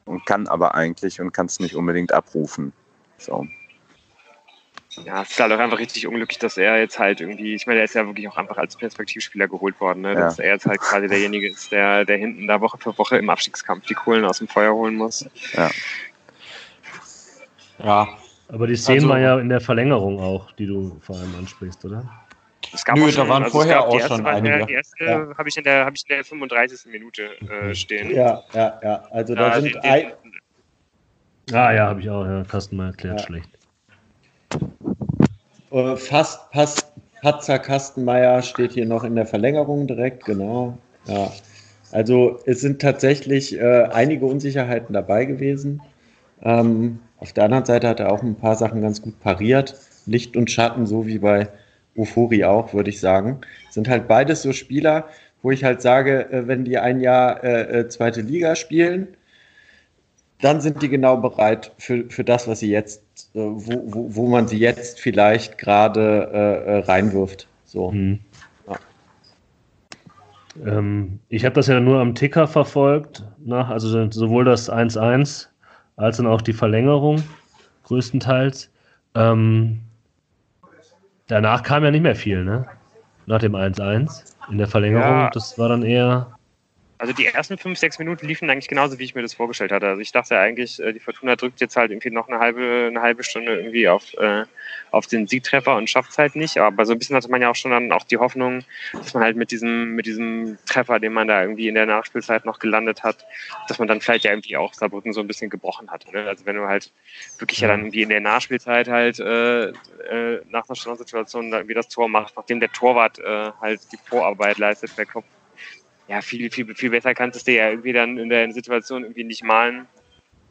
und kann aber eigentlich und kann es nicht unbedingt abrufen. So. ja, es ist halt auch einfach richtig unglücklich, dass er jetzt halt irgendwie, ich meine, er ist ja wirklich auch einfach als Perspektivspieler geholt worden, ne? dass ja. er jetzt halt quasi derjenige ist, der, der hinten da Woche für Woche im Abstiegskampf die Kohlen aus dem Feuer holen muss. Ja. Ja. Aber die Szenen also, war ja in der Verlängerung auch, die du vor allem ansprichst, oder? Es gab Nö, schon, da waren also vorher auch schon einige. Die erste ja. habe ich, in der, hab ich in der 35. Minute äh, stehen. Ja, ja, ja. Also da ja, sind den, ein... Ah ja, habe ich auch. Ja, Carsten mal erklärt, ja. schlecht. Äh, fast, fast Patzer Kastenmeier steht hier noch in der Verlängerung direkt, genau. Ja. Also es sind tatsächlich äh, einige Unsicherheiten dabei gewesen. Ähm, auf der anderen Seite hat er auch ein paar Sachen ganz gut pariert. Licht und Schatten, so wie bei Ufori auch, würde ich sagen. Sind halt beides so Spieler, wo ich halt sage, äh, wenn die ein Jahr äh, äh, zweite Liga spielen, dann sind die genau bereit für, für das, was sie jetzt, äh, wo, wo, wo man sie jetzt vielleicht gerade äh, äh reinwirft. So. Mhm. Ja. Ähm, ich habe das ja nur am Ticker verfolgt, nach, also sowohl das 1-1 als dann auch die Verlängerung größtenteils. Ähm, danach kam ja nicht mehr viel, ne? Nach dem 1-1 in der Verlängerung. Ja. Das war dann eher also die ersten fünf, sechs Minuten liefen eigentlich genauso, wie ich mir das vorgestellt hatte. Also ich dachte eigentlich, äh, die Fortuna drückt jetzt halt irgendwie noch eine halbe, eine halbe Stunde irgendwie auf, äh, auf den Siegtreffer und schafft es halt nicht. Aber so ein bisschen hatte man ja auch schon dann auch die Hoffnung, dass man halt mit diesem, mit diesem Treffer, den man da irgendwie in der Nachspielzeit noch gelandet hat, dass man dann vielleicht ja irgendwie auch Saarbrücken so ein bisschen gebrochen hat. Ne? Also wenn du halt wirklich ja dann irgendwie in der Nachspielzeit halt äh, äh, nach einer Standardsituation irgendwie das Tor machst, nachdem der Torwart äh, halt die Vorarbeit leistet per Kopf ja, viel, viel, viel besser kannst du dir ja irgendwie dann in der Situation irgendwie nicht malen.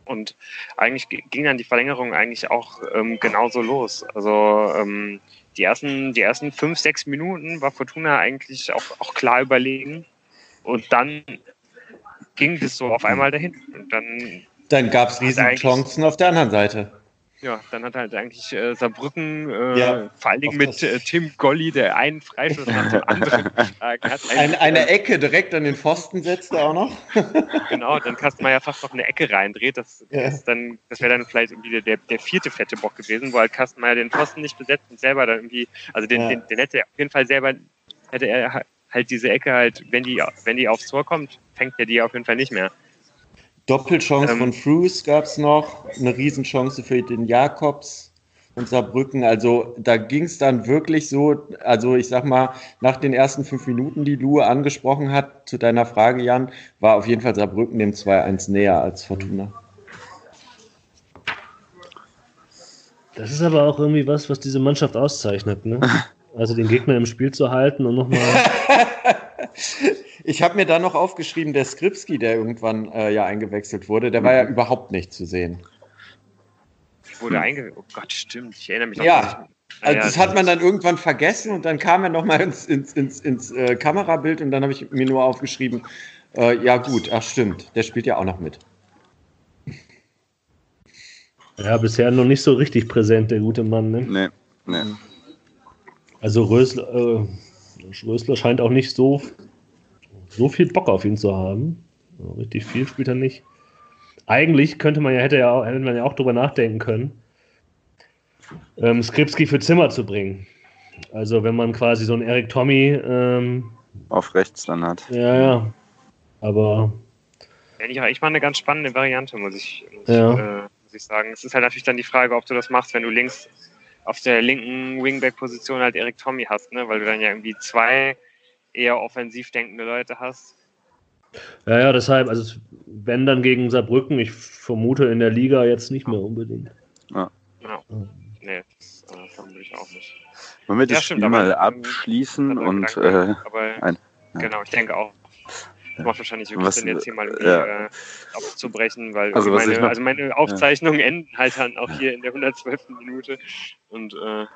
Und eigentlich ging dann die Verlängerung eigentlich auch ähm, genauso los. Also ähm, die, ersten, die ersten fünf, sechs Minuten war Fortuna eigentlich auch, auch klar überlegen. Und dann ging es so auf einmal dahin. Und dann dann gab es riesen Chancen auf der anderen Seite. Ja, dann hat halt eigentlich äh, Saarbrücken, äh, ja, vor allen Dingen mit äh, Tim Golli, der einen Freischuss nach dem anderen *laughs* geschlagen hat. Eine, eine Ecke direkt an den Pfosten setzte auch noch. *laughs* genau, dann kannst mal ja fast noch eine Ecke reindreht. Das, ja. das, das wäre dann vielleicht irgendwie der, der vierte fette Bock gewesen, wo halt Kastenmeier den Pfosten nicht besetzt und selber dann irgendwie, also den, ja. den, den hätte er auf jeden Fall selber, hätte er halt diese Ecke halt, wenn die, wenn die aufs Tor kommt, fängt er die auf jeden Fall nicht mehr. Doppelchance ähm, von Frues gab es noch, eine Riesenchance für den Jakobs und Saarbrücken. Also da ging es dann wirklich so, also ich sag mal, nach den ersten fünf Minuten, die Lue angesprochen hat, zu deiner Frage, Jan, war auf jeden Fall Saarbrücken dem 2-1 näher als Fortuna. Das ist aber auch irgendwie was, was diese Mannschaft auszeichnet, ne? *laughs* Also den Gegner im Spiel zu halten und nochmal. *laughs* Ich habe mir da noch aufgeschrieben, der Skripski, der irgendwann äh, ja eingewechselt wurde, der war ja mhm. überhaupt nicht zu sehen. Wurde hm. eingewechselt? Oh Gott, stimmt. Ich erinnere mich ja. noch Also das hat man dann irgendwann vergessen und dann kam er nochmal ins, ins, ins, ins äh, Kamerabild und dann habe ich mir nur aufgeschrieben, äh, ja gut, ach stimmt, der spielt ja auch noch mit. Ja, bisher noch nicht so richtig präsent, der gute Mann, ne? Nee, nee. Also Rösler, äh, Rösler scheint auch nicht so so viel Bock auf ihn zu haben. Richtig viel spielt er nicht. Eigentlich könnte man ja, hätte, ja, hätte man ja auch drüber nachdenken können, ähm, Skripski für Zimmer zu bringen. Also wenn man quasi so einen Eric Tommy ähm, auf rechts dann hat. Ja, ja. Aber. Ja, ich mal eine ganz spannende Variante, muss ich, muss, ja. äh, muss ich sagen. Es ist halt natürlich dann die Frage, ob du das machst, wenn du links auf der linken Wingback-Position halt Eric Tommy hast, ne? weil du dann ja irgendwie zwei eher offensiv denkende Leute hast. Ja, ja, deshalb, also wenn dann gegen Saarbrücken, ich vermute in der Liga jetzt nicht mehr unbedingt. Ja. ja. Nee, das äh, vermute ich auch nicht. Wollen wir das ja, stimmt, Spiel mal abschließen und äh, aber, ein, ja. genau, ich denke auch. Das macht wahrscheinlich wirklich Sinn, jetzt hier mal ja. äh, aufzubrechen, weil also, meine, noch, also meine Aufzeichnungen enden halt dann auch hier in der 112. Minute und äh,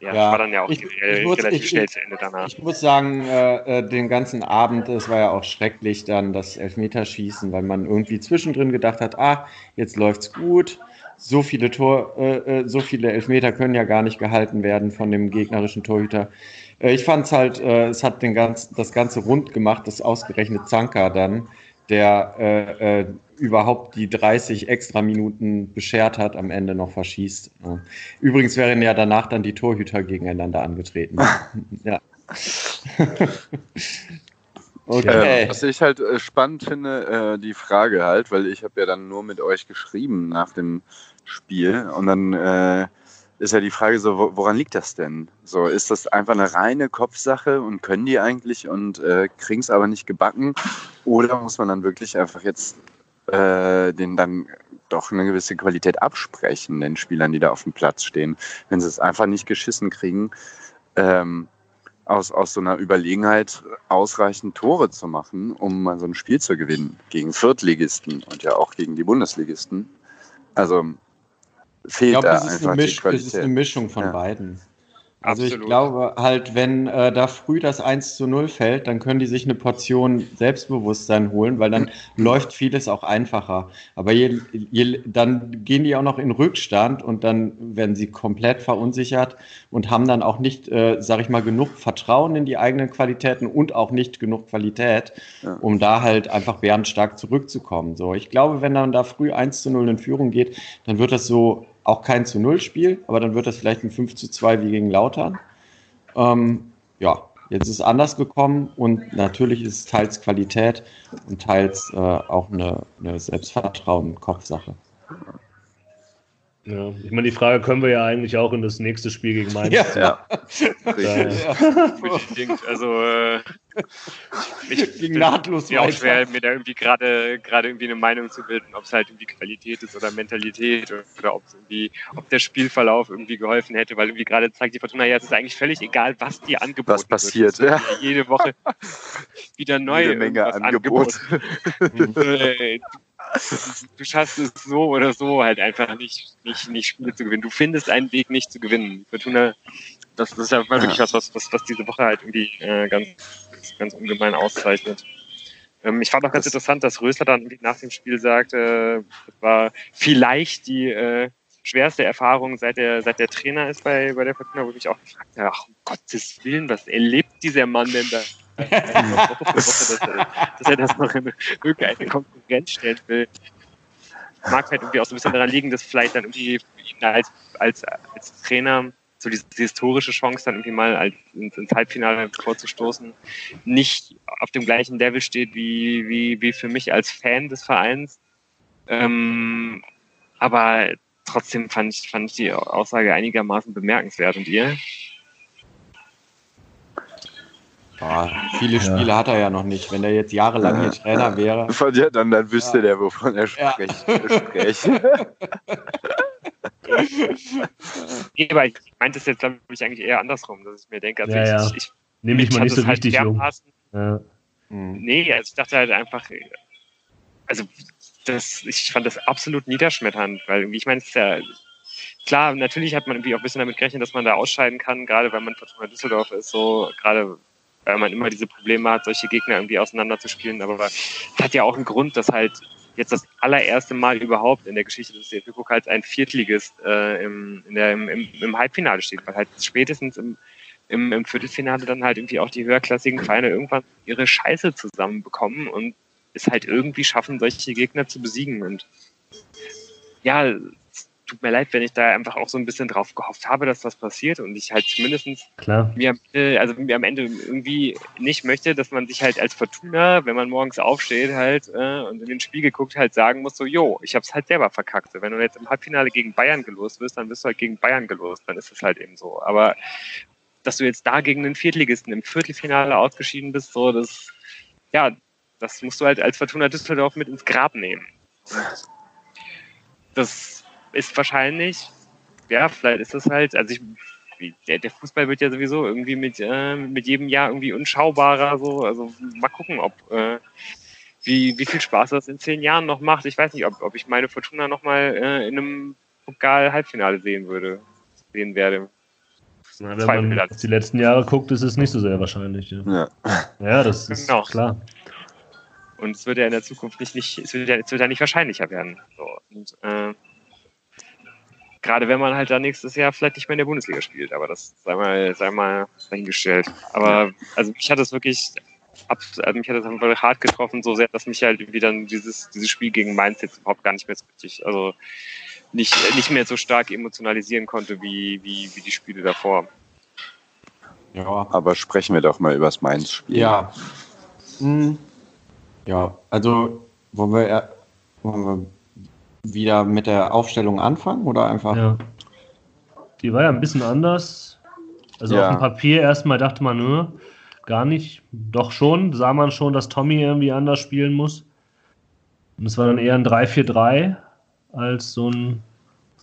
ja, ja, war dann ja auch ich, ich muss, relativ ich, schnell zu Ende danach. Ich muss sagen, äh, äh, den ganzen Abend, es war ja auch schrecklich dann das Elfmeterschießen, weil man irgendwie zwischendrin gedacht hat, ah, jetzt läuft's gut. So viele Tor, äh, äh so viele Elfmeter können ja gar nicht gehalten werden von dem gegnerischen Torhüter. Äh, ich fand es halt, äh, es hat den ganz, das Ganze rund gemacht, das ausgerechnet Zanka dann, der überhaupt die 30 extra Minuten beschert hat, am Ende noch verschießt. Übrigens wären ja danach dann die Torhüter gegeneinander angetreten. *laughs* ja. *laughs* okay. Äh, was ich halt äh, spannend finde, äh, die Frage halt, weil ich habe ja dann nur mit euch geschrieben nach dem Spiel und dann äh, ist ja die Frage so, woran liegt das denn? So, ist das einfach eine reine Kopfsache und können die eigentlich und äh, kriegen es aber nicht gebacken? Oder muss man dann wirklich einfach jetzt äh, denen dann doch eine gewisse Qualität absprechen, den Spielern, die da auf dem Platz stehen, wenn sie es einfach nicht geschissen kriegen, ähm, aus, aus so einer Überlegenheit ausreichend Tore zu machen, um mal so ein Spiel zu gewinnen gegen Viertligisten und ja auch gegen die Bundesligisten. Also fehlt ich glaube, da einfach Misch, die Qualität. Es ist eine Mischung von ja. beiden. Also Absolut. ich glaube halt, wenn äh, da früh das 1 zu 0 fällt, dann können die sich eine Portion Selbstbewusstsein holen, weil dann mhm. läuft vieles auch einfacher. Aber je, je, dann gehen die auch noch in Rückstand und dann werden sie komplett verunsichert und haben dann auch nicht, äh, sag ich mal, genug Vertrauen in die eigenen Qualitäten und auch nicht genug Qualität, ja. um da halt einfach bärenstark zurückzukommen. So, ich glaube, wenn dann da früh 1 zu 0 in Führung geht, dann wird das so auch kein zu Null Spiel, aber dann wird das vielleicht ein 5 zu 2 wie gegen Lautern. Ähm, ja, jetzt ist es anders gekommen und natürlich ist es teils Qualität und teils äh, auch eine, eine Selbstvertrauen-Kopfsache. Ja, ich meine, die Frage können wir ja eigentlich auch in das nächste Spiel gegen Mainz. Ja, ja. *laughs* ja. Unbedingt. Also äh, ich gegen nahtlos mir auch schwer, mir da irgendwie gerade gerade irgendwie eine Meinung zu bilden, ob es halt irgendwie Qualität ist oder Mentalität oder, ob es irgendwie, ob der Spielverlauf irgendwie geholfen hätte, weil irgendwie gerade zeigt die Fortuna, ja, es ist eigentlich völlig egal, was die angeboten Was passiert, wird. ja. Jede Woche *laughs* wieder neue Menge Angebot. Angebot. *laughs* *laughs* du schaffst es so oder so halt einfach nicht, nicht, nicht Spiele zu gewinnen. Du findest einen Weg nicht zu gewinnen. Fortuna, das, das ist ja wirklich was, was, was, was diese Woche halt irgendwie äh, ganz, ganz ungemein auszeichnet. Ähm, ich fand auch ganz das interessant, dass Rösler dann nach dem Spiel sagte, äh, das war vielleicht die äh, schwerste Erfahrung, seit der, seit der Trainer ist bei, bei der Fortuna, wo ich auch gefragt habe, ach, um Gottes Willen, was erlebt dieser Mann denn da? Dass, er, das noch in irgendeine Konkurrenz stellen will. Mag halt irgendwie auch so ein bisschen daran liegen, dass vielleicht dann irgendwie ihn als, als, als Trainer so diese, diese historische Chance dann irgendwie mal als, ins, ins, Halbfinale vorzustoßen, nicht auf dem gleichen Level steht wie, wie, wie für mich als Fan des Vereins. Ähm, aber trotzdem fand ich, fand ich die Aussage einigermaßen bemerkenswert. Und ihr? Boah, viele Spiele ja. hat er ja noch nicht. Wenn er jetzt jahrelang hier Trainer wäre. *laughs* Ja, dann, dann wüsste ja. der, wovon er spricht. *laughs* nee, aber ich meinte es jetzt, glaube ich, eigentlich eher andersrum, dass ich mir denke, also ja, ich, ich, nehme ich mal nicht so halt wichtig um. Ja. Nee, also ich dachte halt einfach, also das, ich fand das absolut niederschmetternd, weil ich meine, es ist ja klar, natürlich hat man irgendwie auch ein bisschen damit gerechnet, dass man da ausscheiden kann, gerade wenn man Fortuna Düsseldorf ist, so gerade weil man immer diese Probleme hat, solche Gegner irgendwie auseinanderzuspielen. Aber das hat ja auch einen Grund, dass halt jetzt das allererste Mal überhaupt in der Geschichte des DFB-Pokals ein Viertligist äh, im, der, im, im, Halbfinale steht, weil halt spätestens im, im, im Viertelfinale dann halt irgendwie auch die höherklassigen Vereine irgendwann ihre Scheiße zusammenbekommen und es halt irgendwie schaffen, solche Gegner zu besiegen. Und ja, tut mir leid, wenn ich da einfach auch so ein bisschen drauf gehofft habe, dass was passiert und ich halt zumindest Klar. Mir, also mir am Ende irgendwie nicht möchte, dass man sich halt als Fortuna, wenn man morgens aufsteht halt äh, und in den Spiegel guckt, halt sagen muss, so, jo, ich hab's halt selber verkackt. Wenn du jetzt im Halbfinale gegen Bayern gelost wirst, dann bist du halt gegen Bayern gelost, dann ist es halt eben so. Aber dass du jetzt da gegen einen Viertligisten im Viertelfinale ausgeschieden bist, so, das, ja, das musst du halt als Fortuna Düsseldorf mit ins Grab nehmen. das ist wahrscheinlich, ja, vielleicht ist das halt, also ich, der, der Fußball wird ja sowieso irgendwie mit, äh, mit jedem Jahr irgendwie unschaubarer, so, also mal gucken, ob, äh, wie, wie viel Spaß das in zehn Jahren noch macht. Ich weiß nicht, ob, ob ich meine Fortuna nochmal äh, in einem Pokal-Halbfinale sehen würde, sehen werde. Na, wenn man auf die letzten Jahre guckt, ist es nicht so sehr wahrscheinlich. Ja, ja. ja das ist genau. klar. Und es wird ja in der Zukunft nicht, nicht es, wird ja, es wird ja nicht wahrscheinlicher werden. So, und, äh, Gerade wenn man halt da nächstes Jahr vielleicht nicht mehr in der Bundesliga spielt, aber das sei mal, sei mal dahingestellt. Aber also mich hat es wirklich also mich hat das einfach hart getroffen, so sehr, dass mich halt irgendwie dann dieses, dieses Spiel gegen Mainz jetzt überhaupt gar nicht mehr so richtig, also nicht, nicht mehr so stark emotionalisieren konnte wie, wie, wie die Spiele davor. Ja. Aber sprechen wir doch mal über das Mainz-Spiel. Ja. Hm. Ja, also wollen wir, wollen wir wieder mit der Aufstellung anfangen oder einfach? Ja. Die war ja ein bisschen anders. Also ja. auf dem Papier erstmal dachte man, nö, gar nicht. Doch schon, sah man schon, dass Tommy irgendwie anders spielen muss. Und es war dann eher ein 3-4-3 als so ein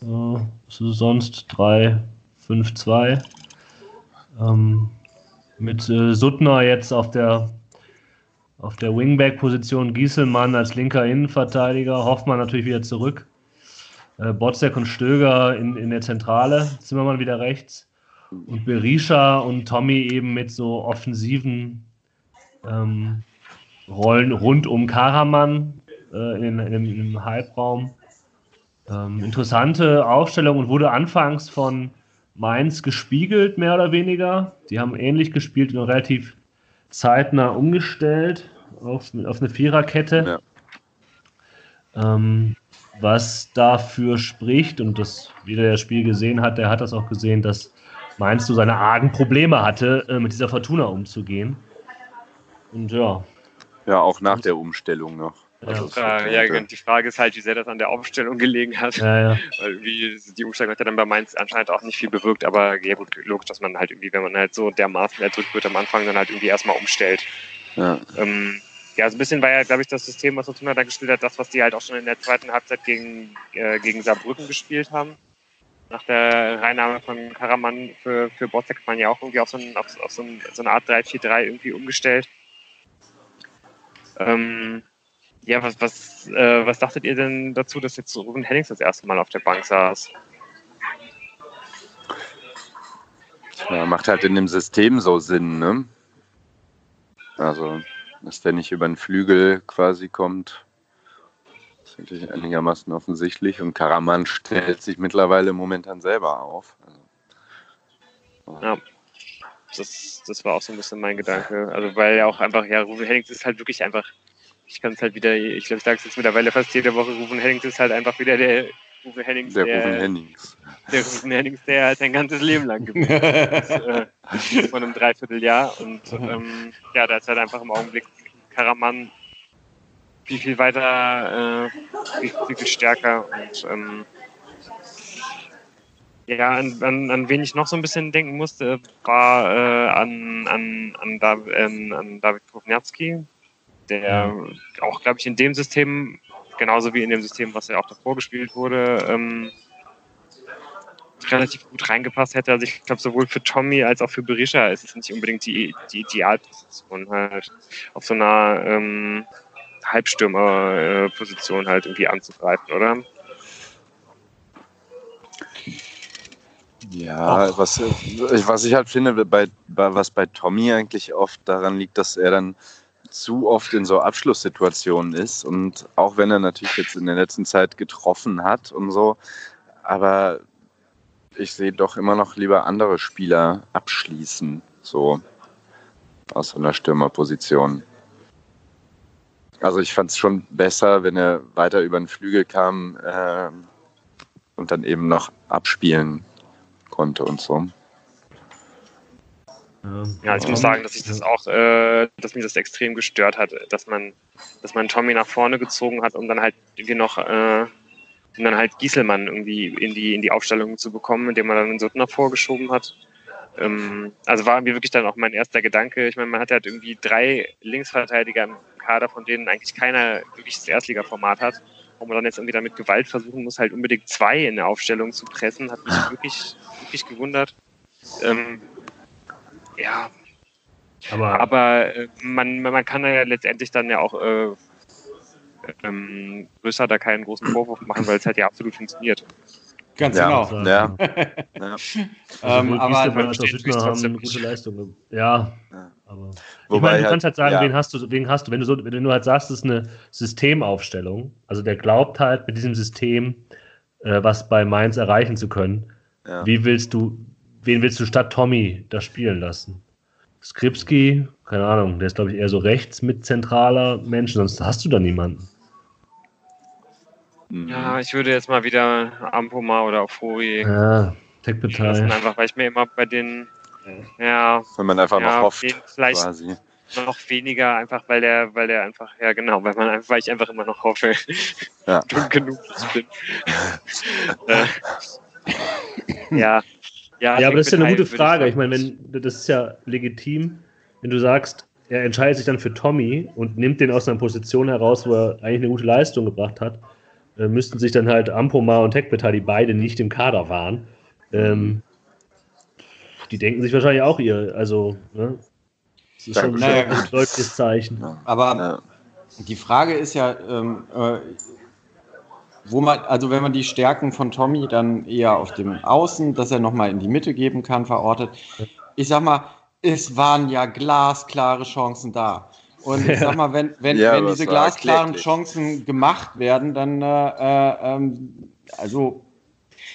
äh, sonst 3-5-2. Ähm, mit äh, Suttner jetzt auf der auf der Wingback-Position Gieselmann als linker Innenverteidiger, Hoffmann natürlich wieder zurück. Äh, Botzek und Stöger in, in der Zentrale, Zimmermann wieder rechts. Und Berisha und Tommy eben mit so offensiven ähm, Rollen rund um Karaman äh, in, in, im Halbraum. Ähm, interessante Aufstellung und wurde anfangs von Mainz gespiegelt, mehr oder weniger. Die haben ähnlich gespielt und relativ zeitnah umgestellt auf, auf eine Viererkette. Ja. Ähm, was dafür spricht, und das, wie der das Spiel gesehen hat, der hat das auch gesehen, dass Mainz so seine argen Probleme hatte, äh, mit dieser Fortuna umzugehen. Und ja. Ja, auch nach der Umstellung noch. Also ja, ja, die Frage ist halt, wie sehr das an der Aufstellung gelegen hat. Ja, ja. Weil wie, die Umstellung hat ja dann bei Mainz anscheinend auch nicht viel bewirkt, aber ja gut, logisch, dass man halt irgendwie, wenn man halt so dermaßen erdrückt wird am Anfang, dann halt irgendwie erstmal umstellt. Ja. Ähm, ja, so ein bisschen war ja, glaube ich, das System, was Fortuna da gespielt hat, das, was die halt auch schon in der zweiten Halbzeit gegen, äh, gegen Saarbrücken gespielt haben. Nach der Reinnahme von Karaman für, für Botzek hat man ja auch irgendwie auf so, ein, auf, auf so, ein, so eine Art 3-4-3 irgendwie umgestellt. Ähm, ja, was, was, äh, was dachtet ihr denn dazu, dass jetzt Ruben Hennings das erste Mal auf der Bank saß? Ja, macht halt in dem System so Sinn, ne? Also, dass der nicht über den Flügel quasi kommt, ist natürlich einigermaßen offensichtlich. Und Karaman stellt sich mittlerweile momentan selber auf. Also, ja, das, das war auch so ein bisschen mein Gedanke. Also, weil ja auch einfach, ja, Ruben Hennings ist halt wirklich einfach ich kann es halt wieder, ich glaube, ich sage es jetzt mittlerweile fast jede Woche, Rufen Hennings ist halt einfach wieder der Rufen Hennings. Der, der Rufen Hennings. Der Rufen Hennings, der halt sein ganzes Leben lang geblieben ist. *laughs* äh, von einem Dreivierteljahr. Und ähm, ja, da ist halt einfach im Augenblick Karaman viel, viel weiter, äh, viel, viel, viel stärker. Und ähm, ja, an, an, an wen ich noch so ein bisschen denken musste, war äh, an, an, an, Dav ähm, an David Kovnatski, der auch, glaube ich, in dem System, genauso wie in dem System, was ja auch davor gespielt wurde, ähm, relativ gut reingepasst hätte. Also ich glaube, sowohl für Tommy als auch für Berisha ist es nicht unbedingt die, die Idealposition halt auf so einer ähm, Halbstürmerposition halt irgendwie anzugreifen, oder? Ja, was, was ich halt finde, bei, bei, was bei Tommy eigentlich oft daran liegt, dass er dann zu oft in so Abschlusssituationen ist. Und auch wenn er natürlich jetzt in der letzten Zeit getroffen hat und so, aber ich sehe doch immer noch lieber andere Spieler abschließen, so aus einer Stürmerposition. Also ich fand es schon besser, wenn er weiter über den Flügel kam äh, und dann eben noch abspielen konnte und so. Ja, ich muss sagen, dass ich das auch, äh, dass mich das extrem gestört hat, dass man, dass man Tommy nach vorne gezogen hat, um dann halt irgendwie noch, äh, um dann halt Gieselmann irgendwie in die, in die Aufstellung zu bekommen, indem man dann Suttner vorgeschoben hat. Ähm, also war mir wirklich dann auch mein erster Gedanke. Ich meine, man hat halt irgendwie drei Linksverteidiger im Kader, von denen eigentlich keiner wirklich das Erstligaformat hat. Wo man dann jetzt irgendwie damit Gewalt versuchen muss, halt unbedingt zwei in der Aufstellung zu pressen, hat mich *laughs* wirklich, wirklich gewundert. Ähm, ja. Aber, aber äh, man, man kann ja letztendlich dann ja auch äh, ähm, größer da keinen großen Vorwurf machen, weil es halt ja absolut funktioniert. Ganz ja, genau. Ja. *laughs* ja. ähm, aber als auch haben eine gute Leistung. Ja. ja. Aber ich meine, du kannst halt sagen, ja. wen hast du, wen hast du, wenn du so, wenn du halt sagst, es ist eine Systemaufstellung, also der glaubt halt mit diesem System äh, was bei Mainz erreichen zu können. Wie willst du, wen willst du statt Tommy da spielen lassen? Skripski, keine Ahnung, der ist, glaube ich, eher so rechts mit zentraler Mensch, sonst hast du da niemanden. Mhm. Ja, ich würde jetzt mal wieder Ampoma oder auch Furi. Ja, Tech-Partei. Einfach, weil ich mir immer bei den, ja. Wenn man einfach ja, noch hofft, vielleicht quasi. Noch weniger, einfach weil der, weil der einfach, ja genau, weil man einfach, weil ich einfach immer noch hoffe, ja. dumm *laughs* genug bin. *laughs* äh, ja. Ja, ja aber das ist ja eine gute Frage. Ich meine, wenn das ist ja legitim, wenn du sagst, er entscheidet sich dann für Tommy und nimmt den aus einer Position heraus, wo er eigentlich eine gute Leistung gebracht hat, äh, müssten sich dann halt Ampomar und Tekbeta, die beide nicht im Kader waren, ähm, die denken sich wahrscheinlich auch ihr, also, ne? Das ist schon naja, ein deutliches Zeichen. Aber die Frage ist ja, ähm, äh, wo man, also wenn man die Stärken von Tommy dann eher auf dem Außen, dass er nochmal in die Mitte geben kann, verortet. Ich sag mal, es waren ja glasklare Chancen da. Und ich sag mal, wenn, wenn, *laughs* ja, wenn diese glasklaren Chancen gemacht werden, dann, äh, äh, ähm, also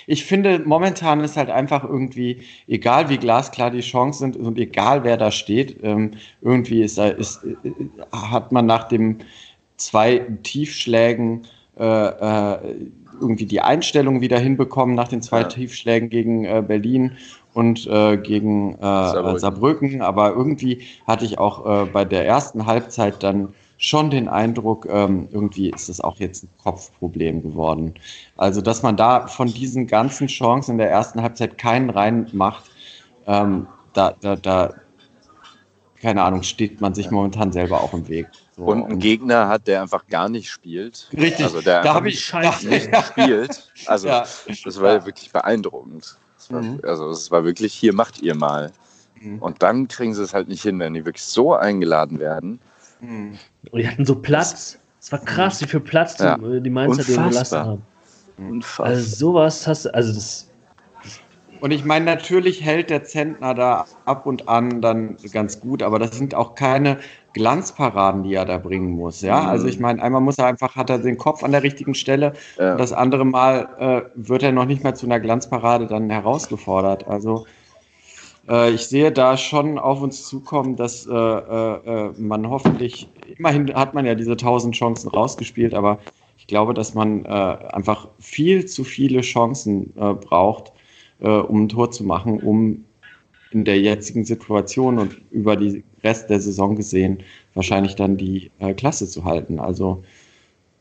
ich finde, momentan ist halt einfach irgendwie, egal wie glasklar die Chancen sind und egal wer da steht, ähm, irgendwie ist, ist, äh, hat man nach dem zwei Tiefschlägen irgendwie die Einstellung wieder hinbekommen nach den zwei ja. Tiefschlägen gegen äh, Berlin und äh, gegen äh, Saarbrücken. Saarbrücken. Aber irgendwie hatte ich auch äh, bei der ersten Halbzeit dann schon den Eindruck, ähm, irgendwie ist es auch jetzt ein Kopfproblem geworden. Also, dass man da von diesen ganzen Chancen in der ersten Halbzeit keinen reinmacht, ähm, da, da, da, keine Ahnung, steht man sich momentan selber auch im Weg. So, und einen Gegner hat, der einfach gar nicht spielt. Richtig, also der da habe ich Scheiße. nicht *laughs* spielt. Also ja. das war ja wirklich beeindruckend. War, mhm. Also es war wirklich, hier macht ihr mal. Mhm. Und dann kriegen sie es halt nicht hin, wenn die wirklich so eingeladen werden. Mhm. Und die hatten so Platz. Es war krass, wie viel Platz ja. die, die Mainzer denen gelassen haben. Unfassbar. Also sowas hast du, also das und ich meine, natürlich hält der Zentner da ab und an dann ganz gut, aber das sind auch keine Glanzparaden, die er da bringen muss. Ja, mhm. also ich meine, einmal muss er einfach, hat er den Kopf an der richtigen Stelle. Ja. Das andere Mal äh, wird er noch nicht mal zu einer Glanzparade dann herausgefordert. Also äh, ich sehe da schon auf uns zukommen, dass äh, äh, äh man hoffentlich, immerhin hat man ja diese tausend Chancen rausgespielt, aber ich glaube, dass man äh, einfach viel zu viele Chancen braucht äh, um ein Tor zu machen, um in der jetzigen Situation und über die Rest der Saison gesehen wahrscheinlich dann die äh, Klasse zu halten. Also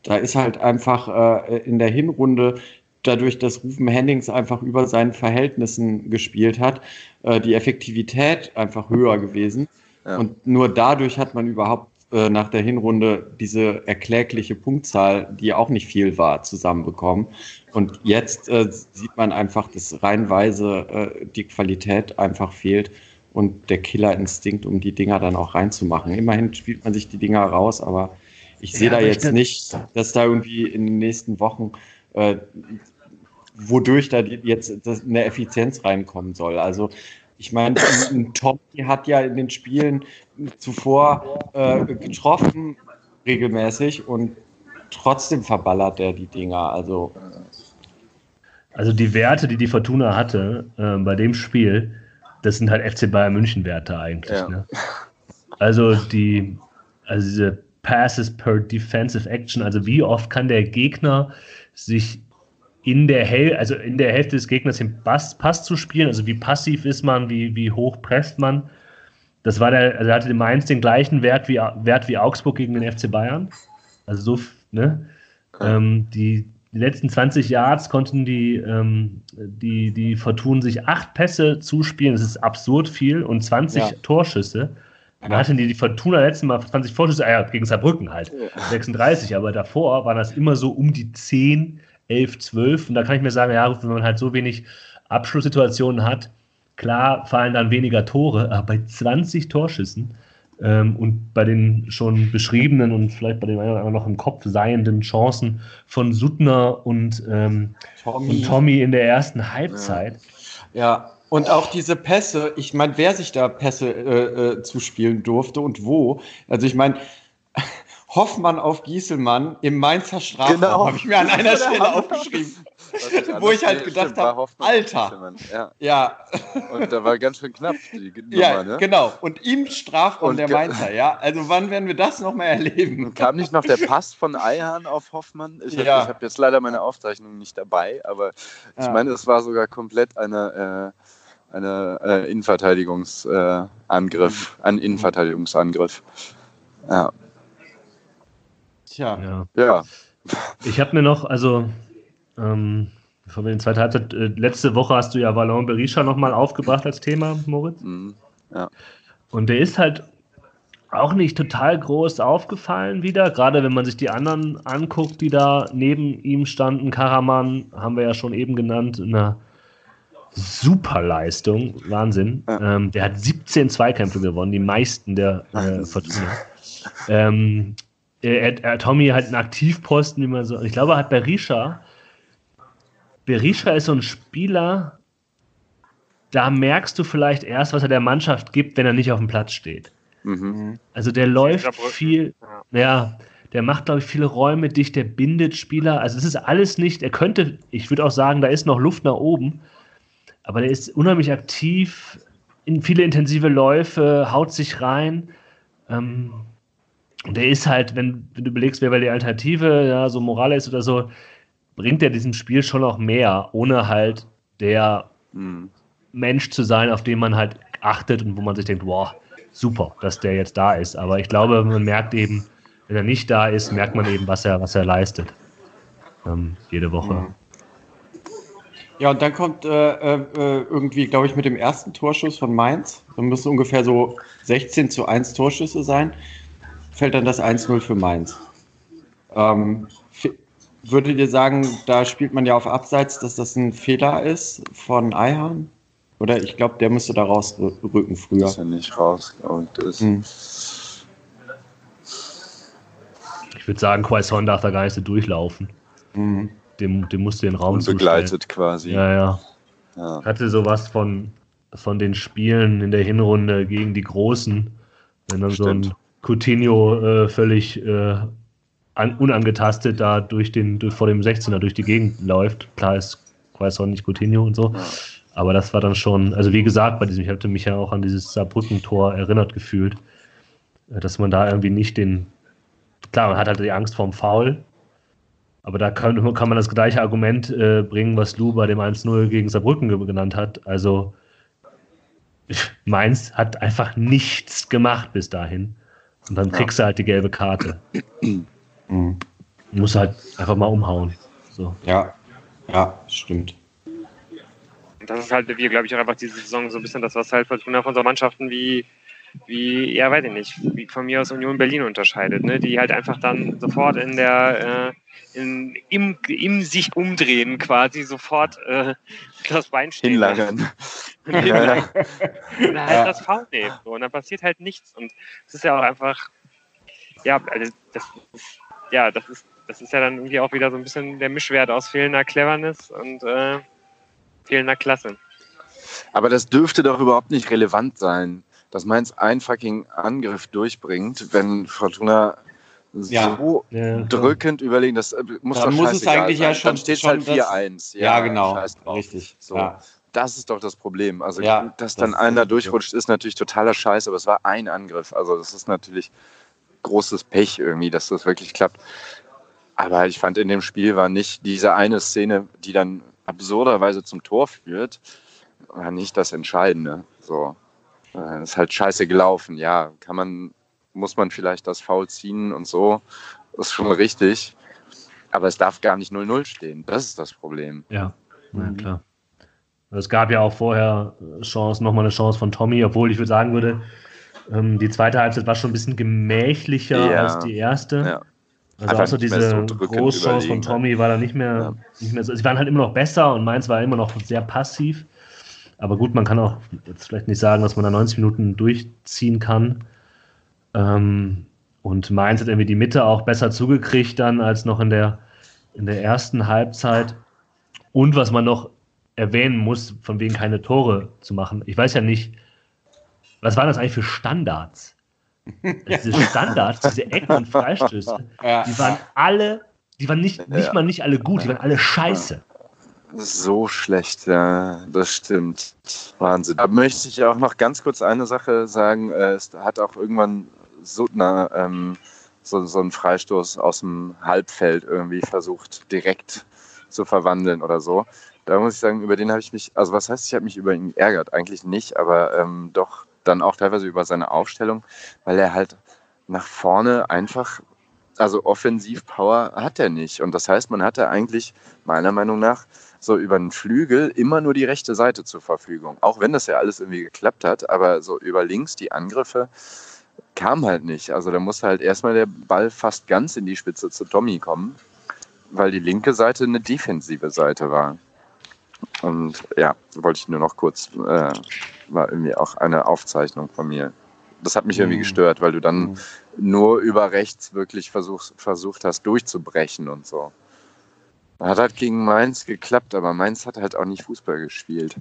da ist halt einfach äh, in der Hinrunde dadurch, dass Rufen Hennings einfach über seinen Verhältnissen gespielt hat, äh, die Effektivität einfach höher gewesen. Ja. Und nur dadurch hat man überhaupt äh, nach der Hinrunde diese erklägliche Punktzahl, die auch nicht viel war, zusammenbekommen. Und jetzt äh, sieht man einfach, dass reinweise äh, die Qualität einfach fehlt und der Killerinstinkt, um die Dinger dann auch reinzumachen. Immerhin spielt man sich die Dinger raus, aber ich sehe ja, da jetzt nicht, dass da irgendwie in den nächsten Wochen äh, wodurch da jetzt eine Effizienz reinkommen soll. Also ich meine, Tommy hat ja in den Spielen zuvor äh, getroffen regelmäßig und trotzdem verballert er die Dinger. Also, also die Werte, die die Fortuna hatte äh, bei dem Spiel, das sind halt FC Bayern München Werte eigentlich. Ja. Ne? Also die, also diese Passes per Defensive Action, also wie oft kann der Gegner sich in der, Häl also in der Hälfte des Gegners den Pass, Pass zu spielen. Also wie passiv ist man, wie, wie hoch presst man. Das war der, also hatte Mainz den gleichen Wert wie, Wert wie Augsburg gegen den FC Bayern. Also so, ne? Ähm, die, die letzten 20 Yards konnten die, ähm, die, die Fortun sich acht Pässe zuspielen. Das ist absurd viel und 20 ja. Torschüsse. Dann hatten die die Fortuna letzten Mal 20 Vorschüsse, ja, gegen Saarbrücken halt, ja. 36, aber davor waren das immer so um die 10 11, 12. Und da kann ich mir sagen, ja, wenn man halt so wenig Abschlusssituationen hat, klar fallen dann weniger Tore, aber bei 20 Torschüssen ähm, und bei den schon beschriebenen und vielleicht bei den anderen noch im Kopf seienden Chancen von Suttner und, ähm, Tommy. und Tommy in der ersten Halbzeit. Ja. ja. Und auch diese Pässe, ich meine, wer sich da Pässe äh, äh, zuspielen durfte und wo. Also ich meine, *laughs* Hoffmann auf Gieselmann im Mainzer Strafraum. Genau. Habe ich mir an einer *laughs* Stelle aufgeschrieben. Wo ich halt gedacht habe, Alter. Ja. ja. Und da war ganz schön knapp die *laughs* Nummer, Ja, ne? genau. Und im Strafraum und der Mainzer, ja. Also wann werden wir das nochmal erleben? *laughs* Kam nicht noch der Pass von Eihahn auf Hoffmann? Ich habe ja. hab jetzt leider meine Aufzeichnung nicht dabei, aber ich ja. meine, es war sogar komplett eine, äh, eine äh, Innenverteidigungsangriff, äh, ein Innenverteidigungsangriff. Ja. Tja. Ja. ja. Ich habe mir noch, also ähm, bevor wir in die zweite Halbzeit, äh, letzte Woche hast du ja Valon Berisha nochmal aufgebracht als Thema, Moritz. Mhm. Ja. Und der ist halt auch nicht total groß aufgefallen wieder, gerade wenn man sich die anderen anguckt, die da neben ihm standen. Karaman haben wir ja schon eben genannt, eine Superleistung, Wahnsinn. Ja. Ähm, der hat 17 Zweikämpfe gewonnen, die meisten der äh, Fortuna. Ähm, er, er, Tommy hat einen Aktivposten, wie man so. Ich glaube, er hat Berisha. Berisha ist so ein Spieler, da merkst du vielleicht erst, was er der Mannschaft gibt, wenn er nicht auf dem Platz steht. Mhm. Also der läuft viel, ja, der macht, glaube ich, viele Räume dicht, der bindet Spieler. Also es ist alles nicht, er könnte, ich würde auch sagen, da ist noch Luft nach oben, aber der ist unheimlich aktiv, in viele intensive Läufe, haut sich rein. Ähm, und der ist halt, wenn, wenn du überlegst, wer wäre die Alternative, ja, so Morales oder so, bringt er diesem Spiel schon auch mehr, ohne halt der mhm. Mensch zu sein, auf den man halt achtet und wo man sich denkt, wow, super, dass der jetzt da ist. Aber ich glaube, man merkt eben, wenn er nicht da ist, merkt man eben, was er, was er leistet. Ähm, jede Woche. Mhm. Ja, und dann kommt äh, äh, irgendwie, glaube ich, mit dem ersten Torschuss von Mainz. Dann müssen ungefähr so 16 zu 1 Torschüsse sein fällt dann das 1-0 für Mainz. Ähm, würdet ihr sagen, da spielt man ja auf Abseits, dass das ein Fehler ist von Eihahn? Oder ich glaube, der müsste da rausrücken früher. Ist ja nicht raus, glaube ich. Hm. Ich würde sagen, Quaison darf da gar nicht so durchlaufen. Mhm. Dem, dem musste den Raum begleitet quasi. Ja, ja, ja. Hatte sowas von, von den Spielen in der Hinrunde gegen die Großen. Wenn dann Stimmt. so ein Coutinho äh, völlig äh, an, unangetastet da durch den, durch, vor dem 16er durch die Gegend läuft. Klar ist Quaison nicht Coutinho und so. Aber das war dann schon, also wie gesagt, bei diesem, ich hatte mich ja auch an dieses Saarbrücken-Tor erinnert gefühlt, äh, dass man da irgendwie nicht den, klar, man hat halt die Angst vorm Foul, aber da kann, kann man das gleiche Argument äh, bringen, was Lou bei dem 1-0 gegen Saarbrücken genannt hat. Also Mainz hat einfach nichts gemacht bis dahin. Und dann kriegst du halt die gelbe Karte. *clears throat* Mhm. Du musst halt einfach mal umhauen. So. Ja, ja, stimmt. Und das ist halt, wie glaube ich, auch einfach diese Saison so ein bisschen das, was halt Fortuna von so Mannschaften wie, wie, ja, weiß ich nicht, wie von mir aus Union Berlin unterscheidet, ne? die halt einfach dann sofort in der, äh, in, im, im sich umdrehen quasi sofort äh, das Bein stehen. Hinlagern. und *laughs* dann halt ja. das Foul nehmen. So. Und dann passiert halt nichts. Und es ist ja auch einfach, ja, also das ist, ja, das ist, das ist ja dann irgendwie auch wieder so ein bisschen der Mischwert aus fehlender Cleverness und äh, fehlender Klasse. Aber das dürfte doch überhaupt nicht relevant sein, dass Mainz einen fucking Angriff durchbringt, wenn Fortuna ja. so ja. drückend überlegen, das äh, muss dann doch muss es eigentlich sein. ja schon. Dann steht es halt 4-1. Ja, ja, genau. Richtig. So. Ja. Das ist doch das Problem. Also, ja, dass dann das einer durchrutscht, ist natürlich totaler Scheiß, aber es war ein Angriff. Also, das ist natürlich großes Pech irgendwie, dass das wirklich klappt. Aber ich fand, in dem Spiel war nicht diese eine Szene, die dann absurderweise zum Tor führt, war nicht das Entscheidende. So. Das ist halt scheiße gelaufen. Ja, kann man, muss man vielleicht das Foul ziehen und so. Das ist schon richtig. Aber es darf gar nicht 0-0 stehen. Das ist das Problem. Ja, na ja, klar. Es gab ja auch vorher Chance, nochmal eine Chance von Tommy, obwohl ich würde sagen würde, ähm, die zweite Halbzeit war schon ein bisschen gemächlicher ja. als die erste. Ja. Also außer diese so Großchance von Tommy war da nicht mehr, nicht mehr so. Sie waren halt immer noch besser und Mainz war immer noch sehr passiv. Aber gut, man kann auch jetzt vielleicht nicht sagen, dass man da 90 Minuten durchziehen kann. Ähm, und Mainz hat irgendwie die Mitte auch besser zugekriegt dann als noch in der, in der ersten Halbzeit. Und was man noch erwähnen muss, von wegen keine Tore zu machen. Ich weiß ja nicht, was waren das eigentlich für Standards? *laughs* diese Standards, diese Ecken und Freistöße, die waren alle, die waren nicht, nicht mal nicht alle gut, die waren alle scheiße. So schlecht, ja, das stimmt. Wahnsinn. Da möchte ich auch noch ganz kurz eine Sache sagen. Äh, Es hat auch irgendwann Suttner ähm, so, so einen Freistoß aus dem Halbfeld irgendwie versucht, direkt zu verwandeln oder so. Da muss ich sagen, über den habe ich mich, also was heißt, ich habe mich über ihn geärgert? Eigentlich nicht, aber ähm, doch dann auch teilweise über seine Aufstellung, weil er halt nach vorne einfach, also Offensivpower hat er nicht. Und das heißt, man hatte eigentlich meiner Meinung nach so über den Flügel immer nur die rechte Seite zur Verfügung. Auch wenn das ja alles irgendwie geklappt hat, aber so über links die Angriffe kam halt nicht. Also da musste halt erstmal der Ball fast ganz in die Spitze zu Tommy kommen, weil die linke Seite eine defensive Seite war. Und ja, wollte ich nur noch kurz, äh, war irgendwie auch eine Aufzeichnung von mir. Das hat mich irgendwie Mhm. gestört, weil du dann Mhm. nur über rechts wirklich versuch, versucht hast, durchzubrechen und so. Hat halt gegen Mainz geklappt, aber Mainz hat halt auch nicht Fußball gespielt.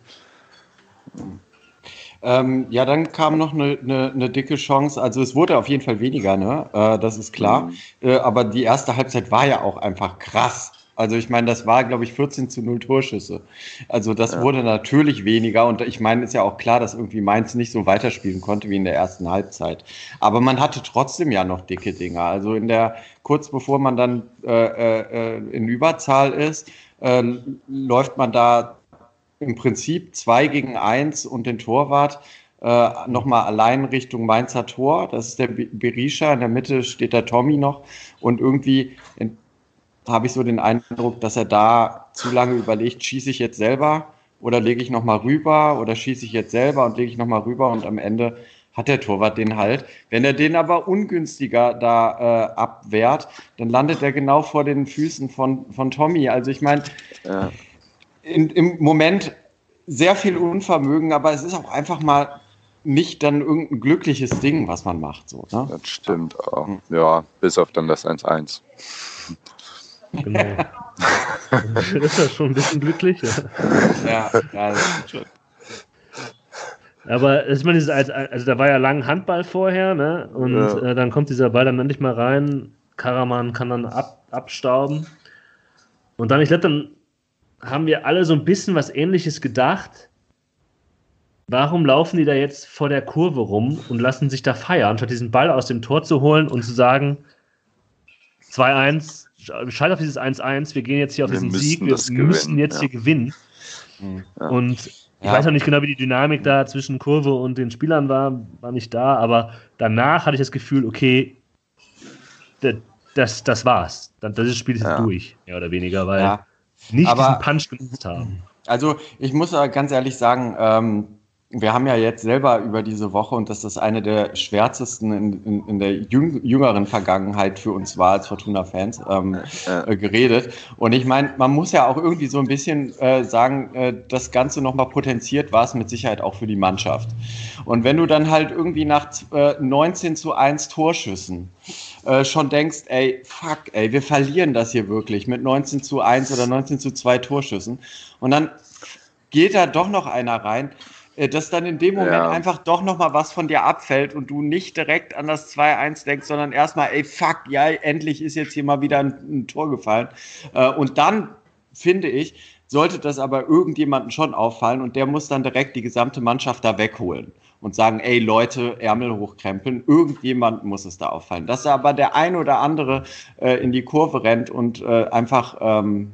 Ähm, ja, dann kam noch eine, eine, eine dicke Chance. Also es wurde auf jeden Fall weniger, ne? Äh, das ist klar. Mhm. Äh, aber die erste Halbzeit war ja auch einfach krass. Also ich meine, das war, glaube ich, 14 zu 0 Torschüsse. Also das Ja. wurde natürlich weniger. Und ich meine, ist ja auch klar, dass irgendwie Mainz nicht so weiterspielen konnte wie in der ersten Halbzeit. Aber man hatte trotzdem ja noch dicke Dinger. Also in der, kurz bevor man dann äh, äh, in Überzahl ist, äh, läuft man da im Prinzip zwei gegen eins und den Torwart äh, nochmal allein Richtung Mainzer Tor. Das ist der Be- Berisha. In der Mitte steht der Tommy noch. Und irgendwie in- habe ich so den Eindruck, dass er da zu lange überlegt, schieße ich jetzt selber oder lege ich nochmal rüber oder schieße ich jetzt selber und lege ich nochmal rüber und am Ende hat der Torwart den halt. Wenn er den aber ungünstiger da äh, abwehrt, dann landet er genau vor den Füßen von, von Tommy. Also ich meine, Ja. im Moment sehr viel Unvermögen, aber es ist auch einfach mal nicht dann irgendein glückliches Ding, was man macht. So, ne? Das stimmt auch. Ja, bis auf dann das 1-1. Genau. *laughs* ist das schon ein bisschen glücklich. Ja. Ja, ja, das schon. Aber ich meine, dieses, als- also da war ja lang Handball vorher, ne? Und Ja. äh, dann kommt dieser Ball dann endlich mal rein. Karaman kann dann ab, abstauben. Und dann, ich glaube, dann haben wir alle so ein bisschen was ähnliches gedacht. Warum laufen die da jetzt vor der Kurve rum und lassen sich da feiern, statt diesen Ball aus dem Tor zu holen und zu sagen, 2-1, schalt auf dieses 1-1, wir gehen jetzt hier auf Wir diesen Sieg, wir das müssen gewinnen, jetzt ja. hier gewinnen. Hm. Ja. Und ich Ja. weiß auch nicht genau, wie die Dynamik da zwischen Kurve und den Spielern war, war nicht da, aber danach hatte ich das Gefühl, okay, da- das, das war's. Das Spiel ist durch, mehr oder weniger, weil Ja. nicht Aber- diesen Punch genutzt haben. Also ich muss aber ganz ehrlich sagen, ähm, wir haben ja jetzt selber über diese Woche, und das ist eine der schwärzesten in, in, in der jüng, jüngeren Vergangenheit für uns war als Fortuna-Fans, ähm, äh, geredet. Und ich meine, man muss ja auch irgendwie so ein bisschen äh, sagen, äh, das Ganze nochmal potenziert war es mit Sicherheit auch für die Mannschaft. Und wenn du dann halt irgendwie nach äh, 19 zu 1 Torschüssen äh, schon denkst, ey, fuck, ey, wir verlieren das hier wirklich mit 19 zu 1 oder 19 zu 2 Torschüssen. Und dann geht da doch noch einer rein, dass dann in dem Moment Ja. einfach doch noch mal was von dir abfällt und du nicht direkt an das 2-1 denkst, sondern erstmal, ey, fuck, ja, endlich ist jetzt hier mal wieder ein, ein Tor gefallen. Äh, und dann, finde ich, sollte das aber irgendjemandem schon auffallen und der muss dann direkt die gesamte Mannschaft da wegholen und sagen, ey Leute, Ärmel hochkrempeln, irgendjemand muss es da auffallen. Dass da aber der ein oder andere äh, in die Kurve rennt und äh, einfach ähm,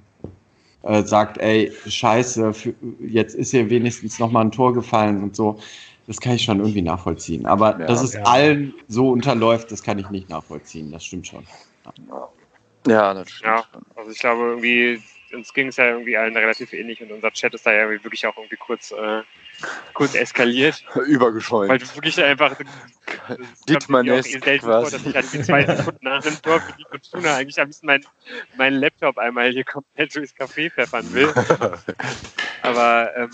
äh, sagt, ey, scheiße, für, jetzt ist hier wenigstens noch mal ein Tor gefallen und so. Das kann ich schon irgendwie nachvollziehen. Aber Ja. dass es Ja. allen so unterläuft, das kann ich nicht nachvollziehen. Das stimmt schon. Ja, das stimmt. Ja, also ich glaube irgendwie, uns ging es ja irgendwie allen relativ ähnlich und unser Chat ist da ja wirklich auch irgendwie kurz, äh, kurz eskaliert, Übergeschäumt. weil du wirklich einfach *laughs* Dittmann-esk ich selten vor, dass quasi. ich halt die zwei *laughs* Sekunden nach dem Tor für die Fortuna eigentlich am liebsten mein, mein Laptop einmal hier komplett durchs Café pfeffern will. *laughs* Aber ähm,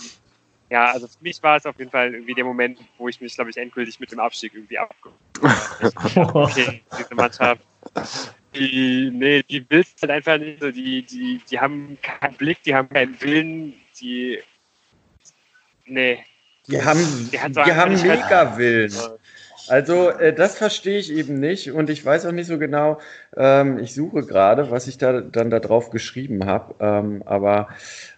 ja, also für mich war es auf jeden Fall irgendwie der Moment, wo ich mich, glaube ich, endgültig mit dem Abstieg irgendwie abgeholt habe. Okay, diese Mannschaft, die, nee, die willst halt einfach nicht so, die, die, die haben keinen Blick, die haben keinen Willen, die, nee, Die haben, Die die einfach haben mega Willen. Also äh, das verstehe ich eben nicht und ich weiß auch nicht so genau, ähm, ich suche gerade, was ich da dann da drauf geschrieben habe, ähm, aber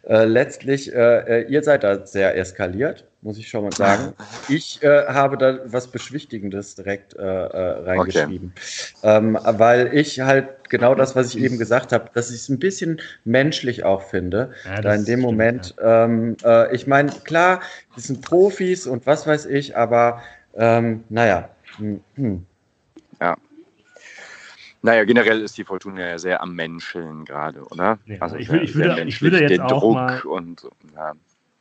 äh, letztlich, äh, äh, ihr seid da sehr eskaliert, muss ich schon mal sagen. *laughs* Ich äh, habe da was Beschwichtigendes direkt äh, reingeschrieben, okay. ähm, weil ich halt genau das, was ich eben gesagt habe, dass ich es ein bisschen menschlich auch finde, ja, da in dem stimmt, Moment, ja. ähm, ich meine, klar, die sind Profis und was weiß ich, aber ähm, naja. Hm. hm. Ja. Naja, generell ist die Fortuna ja sehr am Menscheln gerade, oder? Ja, also ich, will, ich, würde, ich würde jetzt auch Druck mal, und ja.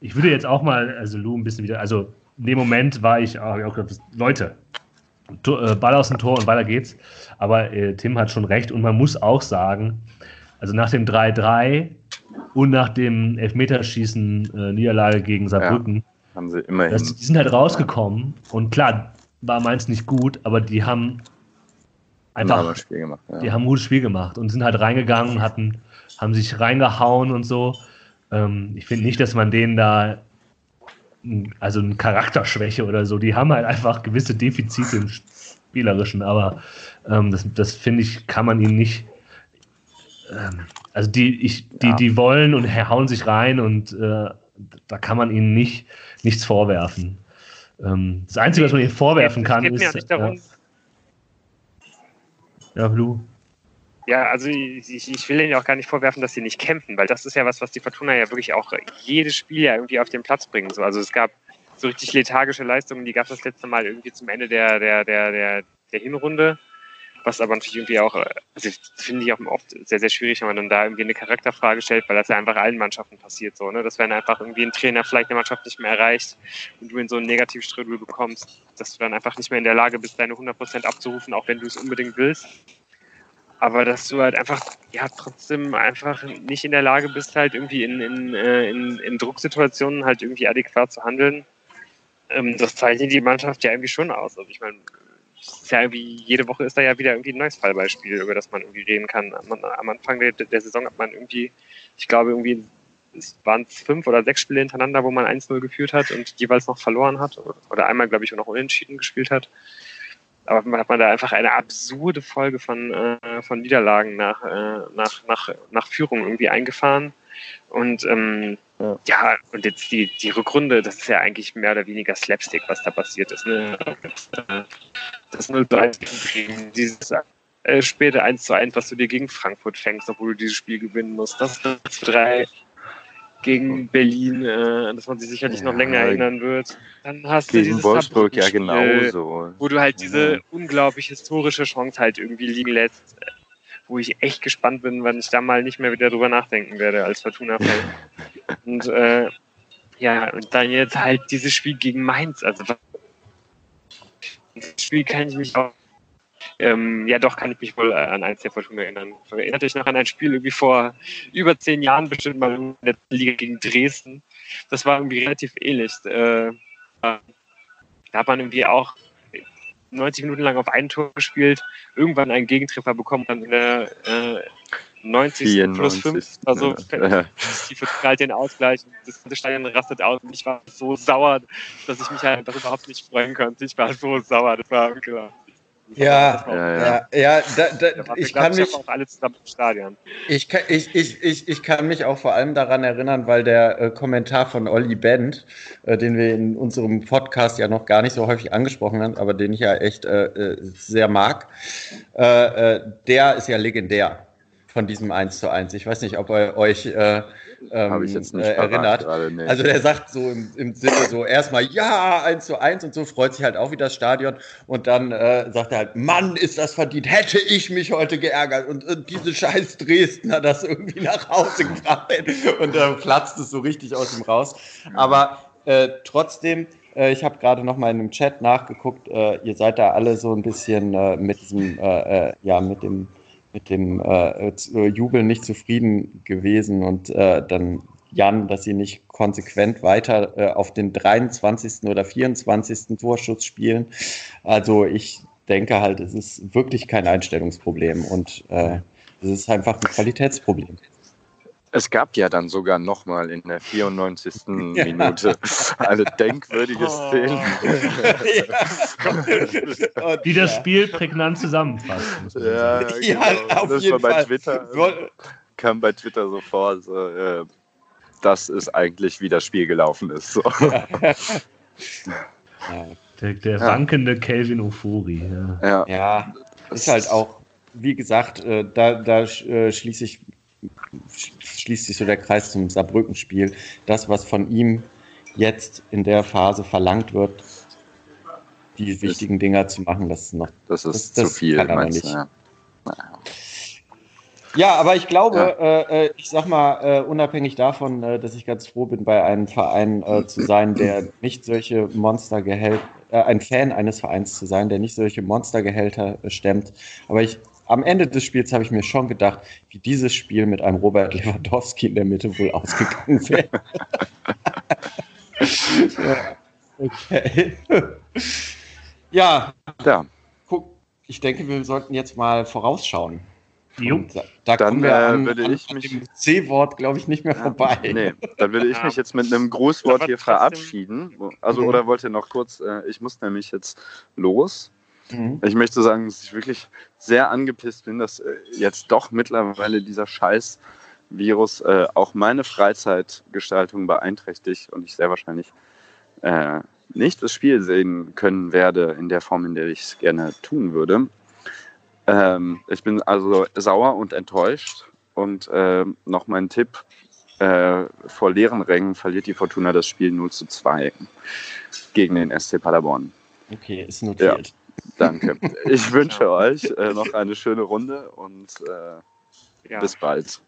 Ich würde jetzt auch mal, also Lou ein bisschen wieder, also in dem Moment war ich, auch, auch gedacht, Leute, äh, Ball aus dem Tor und weiter geht's. Aber äh, Tim hat schon recht und man muss auch sagen, also nach dem 3-3 und nach dem Elfmeterschießen äh, Niederlage gegen Saarbrücken, ja, haben sie immerhin. Das, die sind halt rausgekommen und klar, war meins nicht gut, aber die haben einfach, ein Spiel gemacht, ja. die haben ein gutes Spiel gemacht und sind halt reingegangen, hatten, haben sich reingehauen und so. Ähm, ich finde nicht, dass man denen da also eine Charakterschwäche oder so, die haben halt einfach gewisse Defizite im Spielerischen, aber ähm, das, das finde ich, kann man ihnen nicht. Ähm, also die, ich, die, ja. die wollen und hauen sich rein und äh, da kann man ihnen nicht, nichts vorwerfen. Ähm, das Einzige, was man ihnen vorwerfen kann, ist. Ja, darum, ja, Blue. Ja, also ich, ich will ihnen auch gar nicht vorwerfen, dass sie nicht kämpfen, weil das ist ja was, was die Fortuna ja wirklich auch jedes Spiel ja irgendwie auf den Platz bringen. So, also es gab so richtig lethargische Leistungen, die gab es das letzte Mal irgendwie zum Ende der, der, der, der, der Hinrunde was aber natürlich irgendwie auch, äh, also finde ich auch oft sehr, sehr schwierig, wenn man dann da irgendwie eine Charakterfrage stellt, weil das ja einfach allen Mannschaften passiert so, ne? Dass wenn einfach irgendwie ein Trainer vielleicht eine Mannschaft nicht mehr erreicht und du in so einen Negativstrudel bekommst, dass du dann einfach nicht mehr in der Lage bist, deine 100% abzurufen, auch wenn du es unbedingt willst. Aber dass du halt einfach, ja, trotzdem einfach nicht in der Lage bist, halt irgendwie in, in, äh, in, in Drucksituationen halt irgendwie adäquat zu handeln, ähm, das zeichnet die Mannschaft ja irgendwie schon aus. Also ich meine, ist ja irgendwie, jede Woche ist da ja wieder irgendwie ein neues Fallbeispiel, über das man irgendwie reden kann. Am, am Anfang der, der, Saison hat man irgendwie, ich glaube, irgendwie es waren fünf oder sechs Spiele hintereinander, wo man 1-0 geführt hat und jeweils noch verloren hat. Oder einmal, glaube ich, noch unentschieden gespielt hat. Aber man hat man da einfach eine absurde Folge von, äh, von Niederlagen nach, äh, nach, nach, nach Führung irgendwie eingefahren. Und ähm, ja. ja. und jetzt die, die Rückrunde, das ist ja eigentlich mehr oder weniger Slapstick, was da passiert ist. Ne? Das 0-3 dieses äh, späte 1 zu 1, was du dir gegen Frankfurt fängst, obwohl du dieses Spiel gewinnen musst. Das 3 gegen Berlin, äh, dass man sich sicherlich ja, noch länger erinnern wird. Dann hast gegen du dieses Wolfsburg ja genauso. Wo du halt diese ja. unglaublich historische Chance halt irgendwie liegen lässt, wo ich echt gespannt bin, wann ich da mal nicht mehr wieder drüber nachdenken werde als Fortuna-Fan. *laughs* und äh, ja, und dann jetzt halt dieses Spiel gegen Mainz. Also das Spiel kann ich mich auch ähm, ja, doch kann ich mich wohl an eins der Fortuna erinnern. Erinnert euch noch an ein Spiel irgendwie vor über zehn Jahren bestimmt mal in der Liga gegen Dresden. Das war irgendwie relativ ähnlich. Äh, da hat man irgendwie auch 90 Minuten lang auf ein Tor gespielt, irgendwann einen Gegentreffer bekommen, dann in der äh, 90. 94. plus 5, also ja. die verteilt *laughs* den Ausgleich, das Stadion rastet aus und ich war so sauer, dass ich mich halt einfach überhaupt nicht freuen konnte. Ich war so sauer, das war klar. Ja, ja, ja, ja, da, da, ich kann mich auch alle zusammen im Stadion. Ich kann, ich, ich, ich, ich kann mich auch vor allem daran erinnern, weil der äh, Kommentar von Olli Bent, äh, den wir in unserem Podcast ja noch gar nicht so häufig angesprochen haben, aber den ich ja echt äh, äh sehr mag, äh, äh, der ist ja legendär von diesem 1 zu 1. Ich weiß nicht, ob ihr euch äh, ähm, äh, erinnert. Grade, Also der sagt so im, im Sinne so erstmal ja, 1 zu 1 und so, freut sich halt auch wie das Stadion. Und dann äh, sagt er halt, Mann, ist das verdient, hätte ich mich heute geärgert und, und diese scheiß Dresdner das irgendwie nach Hause gebracht und dann platzt es so richtig aus ihm raus. Aber äh, trotzdem, äh, ich habe gerade noch mal in dem Chat nachgeguckt, ihr seid da alle so ein bisschen mit diesem, ja, mit dem mit dem äh, äh, Jubel nicht zufrieden gewesen und äh, dann Jan, dass sie nicht konsequent weiter äh, auf den 23. oder 24. Torschuss spielen. Also ich denke halt, es ist wirklich kein Einstellungsproblem und äh, es ist einfach ein Qualitätsproblem. Es gab ja dann sogar nochmal in der 94. *laughs* ja. Minute eine denkwürdige oh. Szene. *laughs* ja. *laughs* Die das Spiel prägnant zusammenfasst. Ja, genau. ja, auf das jeden bei Fall. Twitter, kam bei Twitter so vor, so, äh, das ist eigentlich, wie das Spiel gelaufen ist. So. Der, der wankende Kelvin Ofori. Ja. ja, ist halt auch, wie gesagt, äh, da, da äh, schließe ich schließt sich so der Kreis zum Saarbrücken-Spiel. Das, was von ihm jetzt in der Phase verlangt wird, die das wichtigen Dinger zu machen, das ist noch. Das ist das, das zu viel, kann er nicht. Ja. ja. aber ich glaube, ja. äh, äh ich sag mal, äh, unabhängig davon, äh, dass ich ganz froh bin, bei einem Verein äh, zu sein, der nicht solche Monstergehälter, äh, ein Fan eines Vereins zu sein, der nicht solche Monstergehälter stemmt. Aber ich am Ende des Spiels habe ich mir schon gedacht, wie dieses Spiel mit einem Robert Lewandowski in der Mitte wohl ausgegangen wäre. *laughs* ja, okay. ja. ja. Guck, ich denke, wir sollten jetzt mal vorausschauen. Da, da dann wir äh, an, würde ich an mich C-Wort, glaube ich, nicht mehr vorbei. Nee, dann würde ich mich jetzt mit einem Grußwort hier verabschieden. Also, oder wollt ihr noch kurz, äh, ich muss nämlich jetzt los. Mhm. Ich möchte sagen, dass ich wirklich sehr angepisst bin, dass äh, jetzt doch mittlerweile dieser scheiß Virus äh, auch meine Freizeitgestaltung beeinträchtigt und ich sehr wahrscheinlich äh, nicht das Spiel sehen können werde in der Form, in der ich es gerne tun würde. Ähm, ich bin also sauer und enttäuscht und äh, noch mein Tipp, vor leeren Rängen verliert die Fortuna das Spiel 0 zu 2 gegen den SC Paderborn. Okay, ist notiert. Ja. Danke. *laughs* Ich wünsche euch äh, noch eine schöne Runde und äh, ja. bis bald.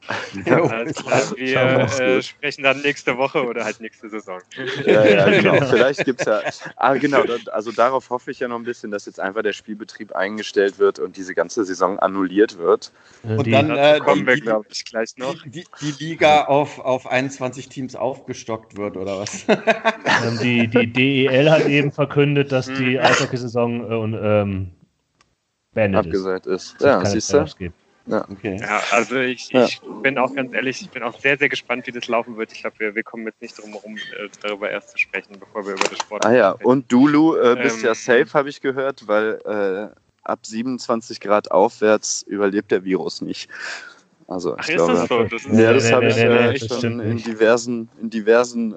Ja, *laughs* alles klar. Wir äh, sprechen dann nächste Woche oder halt nächste Saison. Ja, ja, *laughs* genau. Vielleicht gibt es ja. Ah, genau. Also darauf hoffe ich ja noch ein bisschen, dass jetzt einfach der Spielbetrieb eingestellt wird und diese ganze Saison annulliert wird. Und die, dann äh, kommen die, wir, glaube ich, gleich noch. Die, die, Liga auf, auf 21 Teams aufgestockt wird, oder was? *laughs* Ähm, die, die DEL hat eben verkündet, dass die hm. Eishockey-Saison äh, ähm, beendet Abgesagt ist. ist. Ja, siehst du? Ja, okay. ja also ich, ja. ich bin auch ganz ehrlich, ich bin auch sehr, sehr gespannt, wie das laufen wird. Ich glaube, wir, wir kommen jetzt nicht drum herum, äh, darüber erst zu sprechen, bevor wir über das Sport Ah ja, sprechen. und Dulu äh, bist ähm, ja safe, habe ich gehört, weil äh, ab 27 Grad aufwärts überlebt der Virus nicht. Also Ach, ich glaube, das so? Das ja, das habe ich äh, schon in diversen, in diversen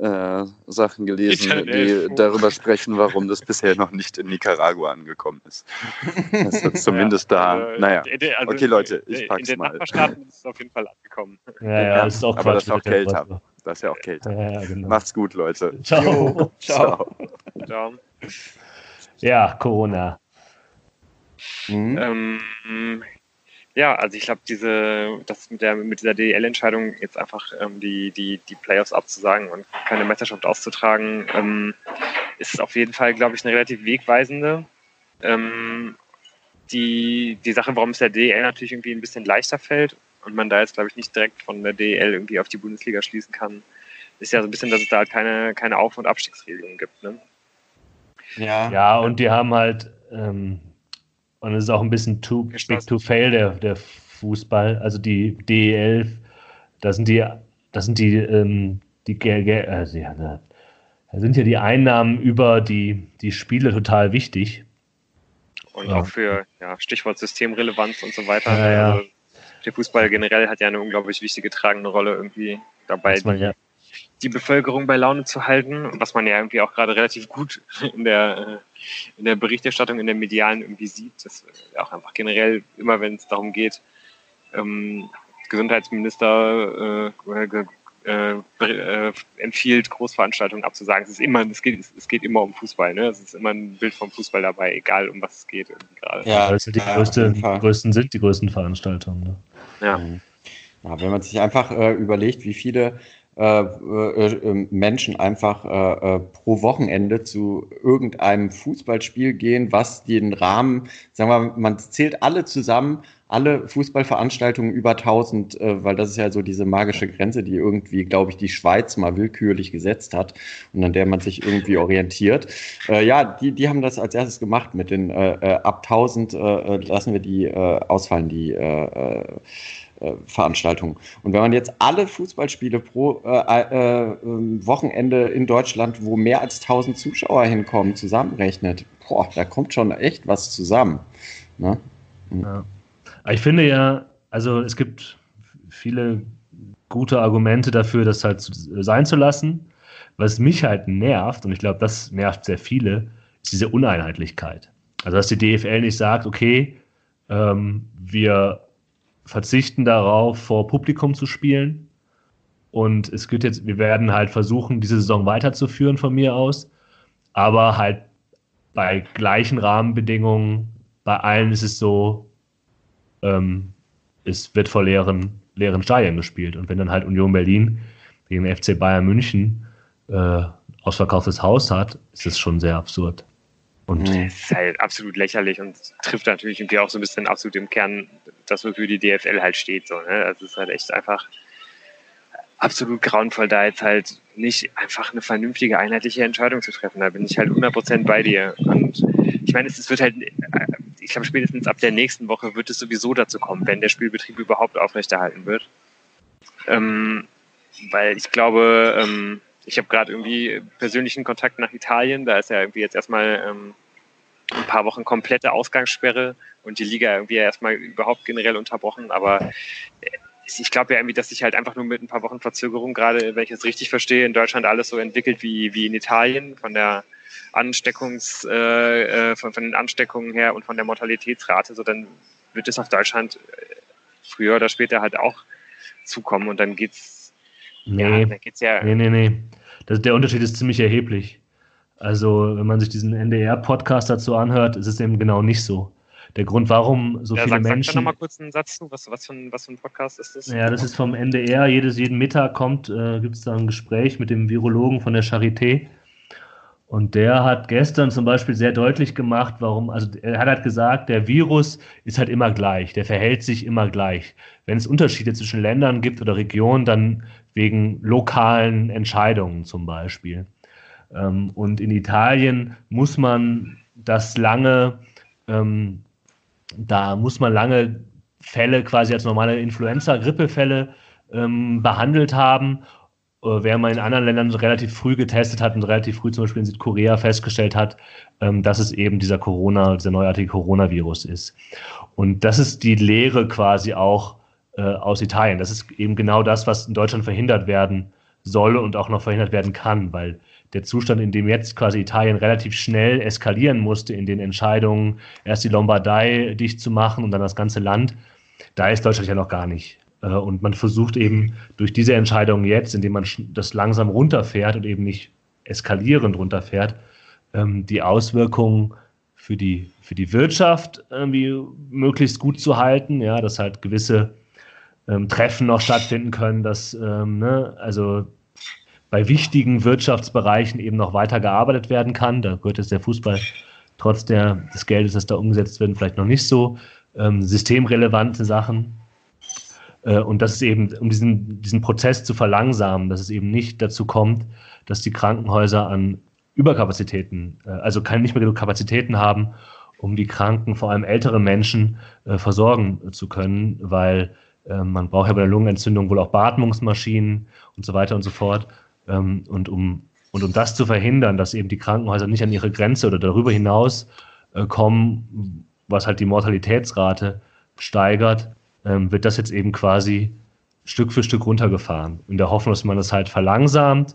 äh, äh, Sachen gelesen, die darüber sprechen, warum das bisher noch nicht in Nicaragua angekommen ist. Das ist *laughs* zumindest ja, da. Also, naja, also, okay, Leute, ich pack's mal. In den mal. Nachbarstaaten ist es auf jeden Fall angekommen. Ja, ja, ja ist auch aber das ist auch kälter. Das ist ja auch kälter. Ja, genau. Macht's gut, Leute. *laughs* Ciao. Ciao. Ciao. Ja, Corona. Mhm. Ähm, ja, also ich glaube, diese, das mit der mit dieser DL-Entscheidung jetzt einfach ähm, die, die, die Playoffs abzusagen und keine Meisterschaft auszutragen, ähm, ist auf jeden Fall, glaube ich, eine relativ wegweisende. Ähm, die, die Sache, warum es der DL natürlich irgendwie ein bisschen leichter fällt und man da jetzt, glaube ich, nicht direkt von der DL irgendwie auf die Bundesliga schließen kann, ist ja so ein bisschen, dass es da halt keine, keine Auf- und Abstiegsregelungen gibt. Ne? Ja. ja, und die haben halt, ähm, und es ist auch ein bisschen too big to fail, der, der Fußball. Also die DEL, da sind die, das sind die, ähm, die, also ja, da sind ja die Einnahmen über die, die Spiele total wichtig. Und ja. auch für ja, Stichwort Systemrelevanz und so weiter. Ja, ja. Also der Fußball generell hat ja eine unglaublich wichtige tragende Rolle irgendwie dabei. Ja die Bevölkerung bei Laune zu halten, was man ja irgendwie auch gerade relativ gut *laughs* in der, in der Berichterstattung, in der medialen irgendwie sieht, dass auch einfach generell immer, wenn es darum geht, ähm, Gesundheitsminister äh, äh, äh, empfiehlt, Großveranstaltungen abzusagen. Es ist immer, es geht, es geht immer um Fußball, ne? Es ist immer ein Bild vom Fußball dabei, egal um was es geht gerade. Ja, das sind die, ja, größte, die größten sind die größten Veranstaltungen. Ne? Ja. ja. Wenn man sich einfach äh, überlegt, wie viele äh, äh, ähm, Menschen einfach äh, äh, pro Wochenende zu irgendeinem Fußballspiel gehen, was den Rahmen, sagen wir, man zählt alle zusammen, alle Fußballveranstaltungen über 1000, äh, weil das ist ja so diese magische Grenze, die irgendwie, glaube ich, die Schweiz mal willkürlich gesetzt hat und an der man sich irgendwie orientiert. Äh, ja, die, die haben das als erstes gemacht mit den äh, äh ab 1000 äh, lassen wir die äh, ausfallen, die äh, äh, Veranstaltungen. Und wenn man jetzt alle Fußballspiele pro äh, äh, ähm, Wochenende in Deutschland, wo mehr als 1000 Zuschauer hinkommen, zusammenrechnet, boah, da kommt schon echt was zusammen. Ne? Ja. Ich finde ja, also es gibt viele gute Argumente dafür, das halt sein zu lassen. Was mich halt nervt, und ich glaube, das nervt sehr viele, ist diese Uneinheitlichkeit. Also, dass die DFL nicht sagt, okay, ähm, wir verzichten darauf, vor Publikum zu spielen. Und es gibt jetzt, wir werden halt versuchen, diese Saison weiterzuführen von mir aus. Aber halt bei gleichen Rahmenbedingungen, bei allen ist es so, ähm, es wird vor leeren, leeren Stadien gespielt. Und wenn dann halt Union Berlin gegen FC Bayern München äh, ausverkauftes Haus hat, ist es schon sehr absurd. Und das ist halt absolut lächerlich und trifft natürlich irgendwie auch so ein bisschen absolut im Kern das, wofür die DFL halt steht. So, ne? Also es ist halt echt einfach absolut grauenvoll, da jetzt halt nicht einfach eine vernünftige, einheitliche Entscheidung zu treffen. Da bin ich halt 100% bei dir. Und ich meine, es, es wird halt, äh, ich glaube, spätestens ab der nächsten Woche wird es sowieso dazu kommen, wenn der Spielbetrieb überhaupt aufrechterhalten wird. Ähm, weil ich glaube, ähm, ich habe gerade irgendwie persönlichen Kontakt nach Italien. Da ist ja irgendwie jetzt erstmal ähm, ein paar Wochen komplette Ausgangssperre und die Liga irgendwie erstmal überhaupt generell unterbrochen. Aber äh, ich glaube ja irgendwie, dass sich halt einfach nur mit ein paar Wochen Verzögerung, gerade wenn ich es richtig verstehe, in Deutschland alles so entwickelt wie, wie in Italien von der Ansteckungs, äh, äh von, von den Ansteckungen her und von der Mortalitätsrate, so dann wird es auf Deutschland äh, früher oder später halt auch zukommen und dann geht's Nee, ja, da geht's ja. Nee, nee, nee. Das, der Unterschied ist ziemlich erheblich. Also, wenn man sich diesen NDR-Podcast dazu anhört, ist es eben genau nicht so. Der Grund, warum so ja, viele sag, Menschen. Sag da nochmal kurz einen Satz zu. Was, was, für ein, was für ein Podcast ist das? Ja, das ist vom NDR. Jedes, jeden Mittag kommt, äh, gibt es da ein Gespräch mit dem Virologen von der Charité. Und der hat gestern zum Beispiel sehr deutlich gemacht, warum, also er hat halt gesagt, der Virus ist halt immer gleich, der verhält sich immer gleich. Wenn es Unterschiede zwischen Ländern gibt oder Regionen, dann wegen lokalen Entscheidungen zum Beispiel. Ähm, und in Italien muss man das lange, ähm, da muss man lange Fälle quasi als normale Influenza-Grippefälle ähm, behandelt haben äh, während man in anderen Ländern relativ früh getestet hat und relativ früh zum Beispiel in Südkorea festgestellt hat, ähm, dass es eben dieser Corona, dieser neuartige Coronavirus ist. Und das ist die Lehre quasi auch äh, aus Italien. Das ist eben genau das, was in Deutschland verhindert werden soll und auch noch verhindert werden kann, weil der Zustand, in dem jetzt quasi Italien relativ schnell eskalieren musste in den Entscheidungen, erst die Lombardei dicht zu machen und dann das ganze Land, da ist Deutschland ja noch gar nicht. Äh, und man versucht eben durch diese Entscheidung jetzt, indem man das langsam runterfährt und eben nicht eskalierend runterfährt, ähm, die Auswirkungen für die, für die Wirtschaft irgendwie möglichst gut zu halten, ja, dass halt gewisse ähm, Treffen noch stattfinden können, dass ähm, ne, also bei wichtigen Wirtschaftsbereichen eben noch weiter gearbeitet werden kann. Da gehört jetzt der Fußball trotz der, des Geldes, das da umgesetzt wird, vielleicht noch nicht so. Ähm, systemrelevante Sachen äh, und das ist eben, um diesen, diesen Prozess zu verlangsamen, dass es eben nicht dazu kommt, dass die Krankenhäuser an Überkapazitäten, äh, also nicht mehr genug Kapazitäten haben, um die Kranken, vor allem ältere Menschen, äh, versorgen zu können, weil man braucht ja bei der Lungenentzündung wohl auch Beatmungsmaschinen und so weiter und so fort. Ähm, und um, und um das zu verhindern, dass eben die Krankenhäuser nicht an ihre Grenze oder darüber hinaus kommen, was halt die Mortalitätsrate steigert, ähm, wird das jetzt eben quasi Stück für Stück runtergefahren. In der Hoffnung, dass man das halt verlangsamt,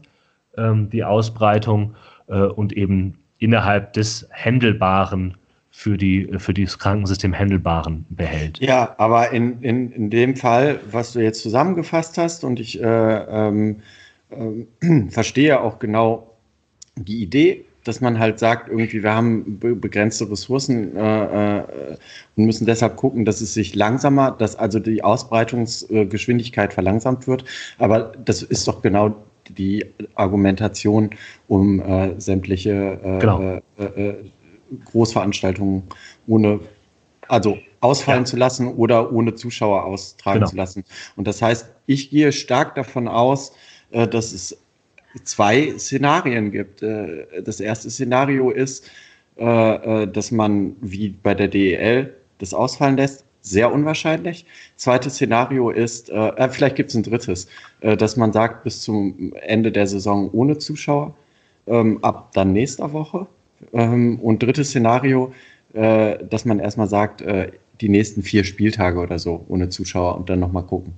ähm, die Ausbreitung äh, und eben innerhalb des Händelbaren für, die, für das Krankensystem Händelbaren behält. Ja, aber in, in, in dem Fall, was du jetzt zusammengefasst hast, und ich äh, ähm, äh, *clears throat* verstehe auch genau die Idee, dass man halt sagt, irgendwie, wir haben begrenzte Ressourcen äh, äh, und müssen deshalb gucken, dass es sich langsamer, dass also die Ausbreitungsgeschwindigkeit verlangsamt wird. Aber das ist doch genau die Argumentation, um äh, sämtliche äh, genau. Äh, äh, Großveranstaltungen ohne, also ausfallen ja. zu lassen oder ohne Zuschauer austragen genau. zu lassen. Und das heißt, ich gehe stark davon aus, dass es zwei Szenarien gibt. Äh, das erste Szenario ist, äh, äh, dass man wie bei der DEL das ausfallen lässt. sehr unwahrscheinlich. Zweites Szenario ist, äh, äh vielleicht gibt es ein drittes, äh, dass man sagt, bis zum Ende der Saison ohne Zuschauer, ähm, ab dann nächster Woche. Ähm, und drittes Szenario, äh, dass man erstmal sagt, äh, die nächsten vier Spieltage oder so ohne Zuschauer und dann nochmal gucken.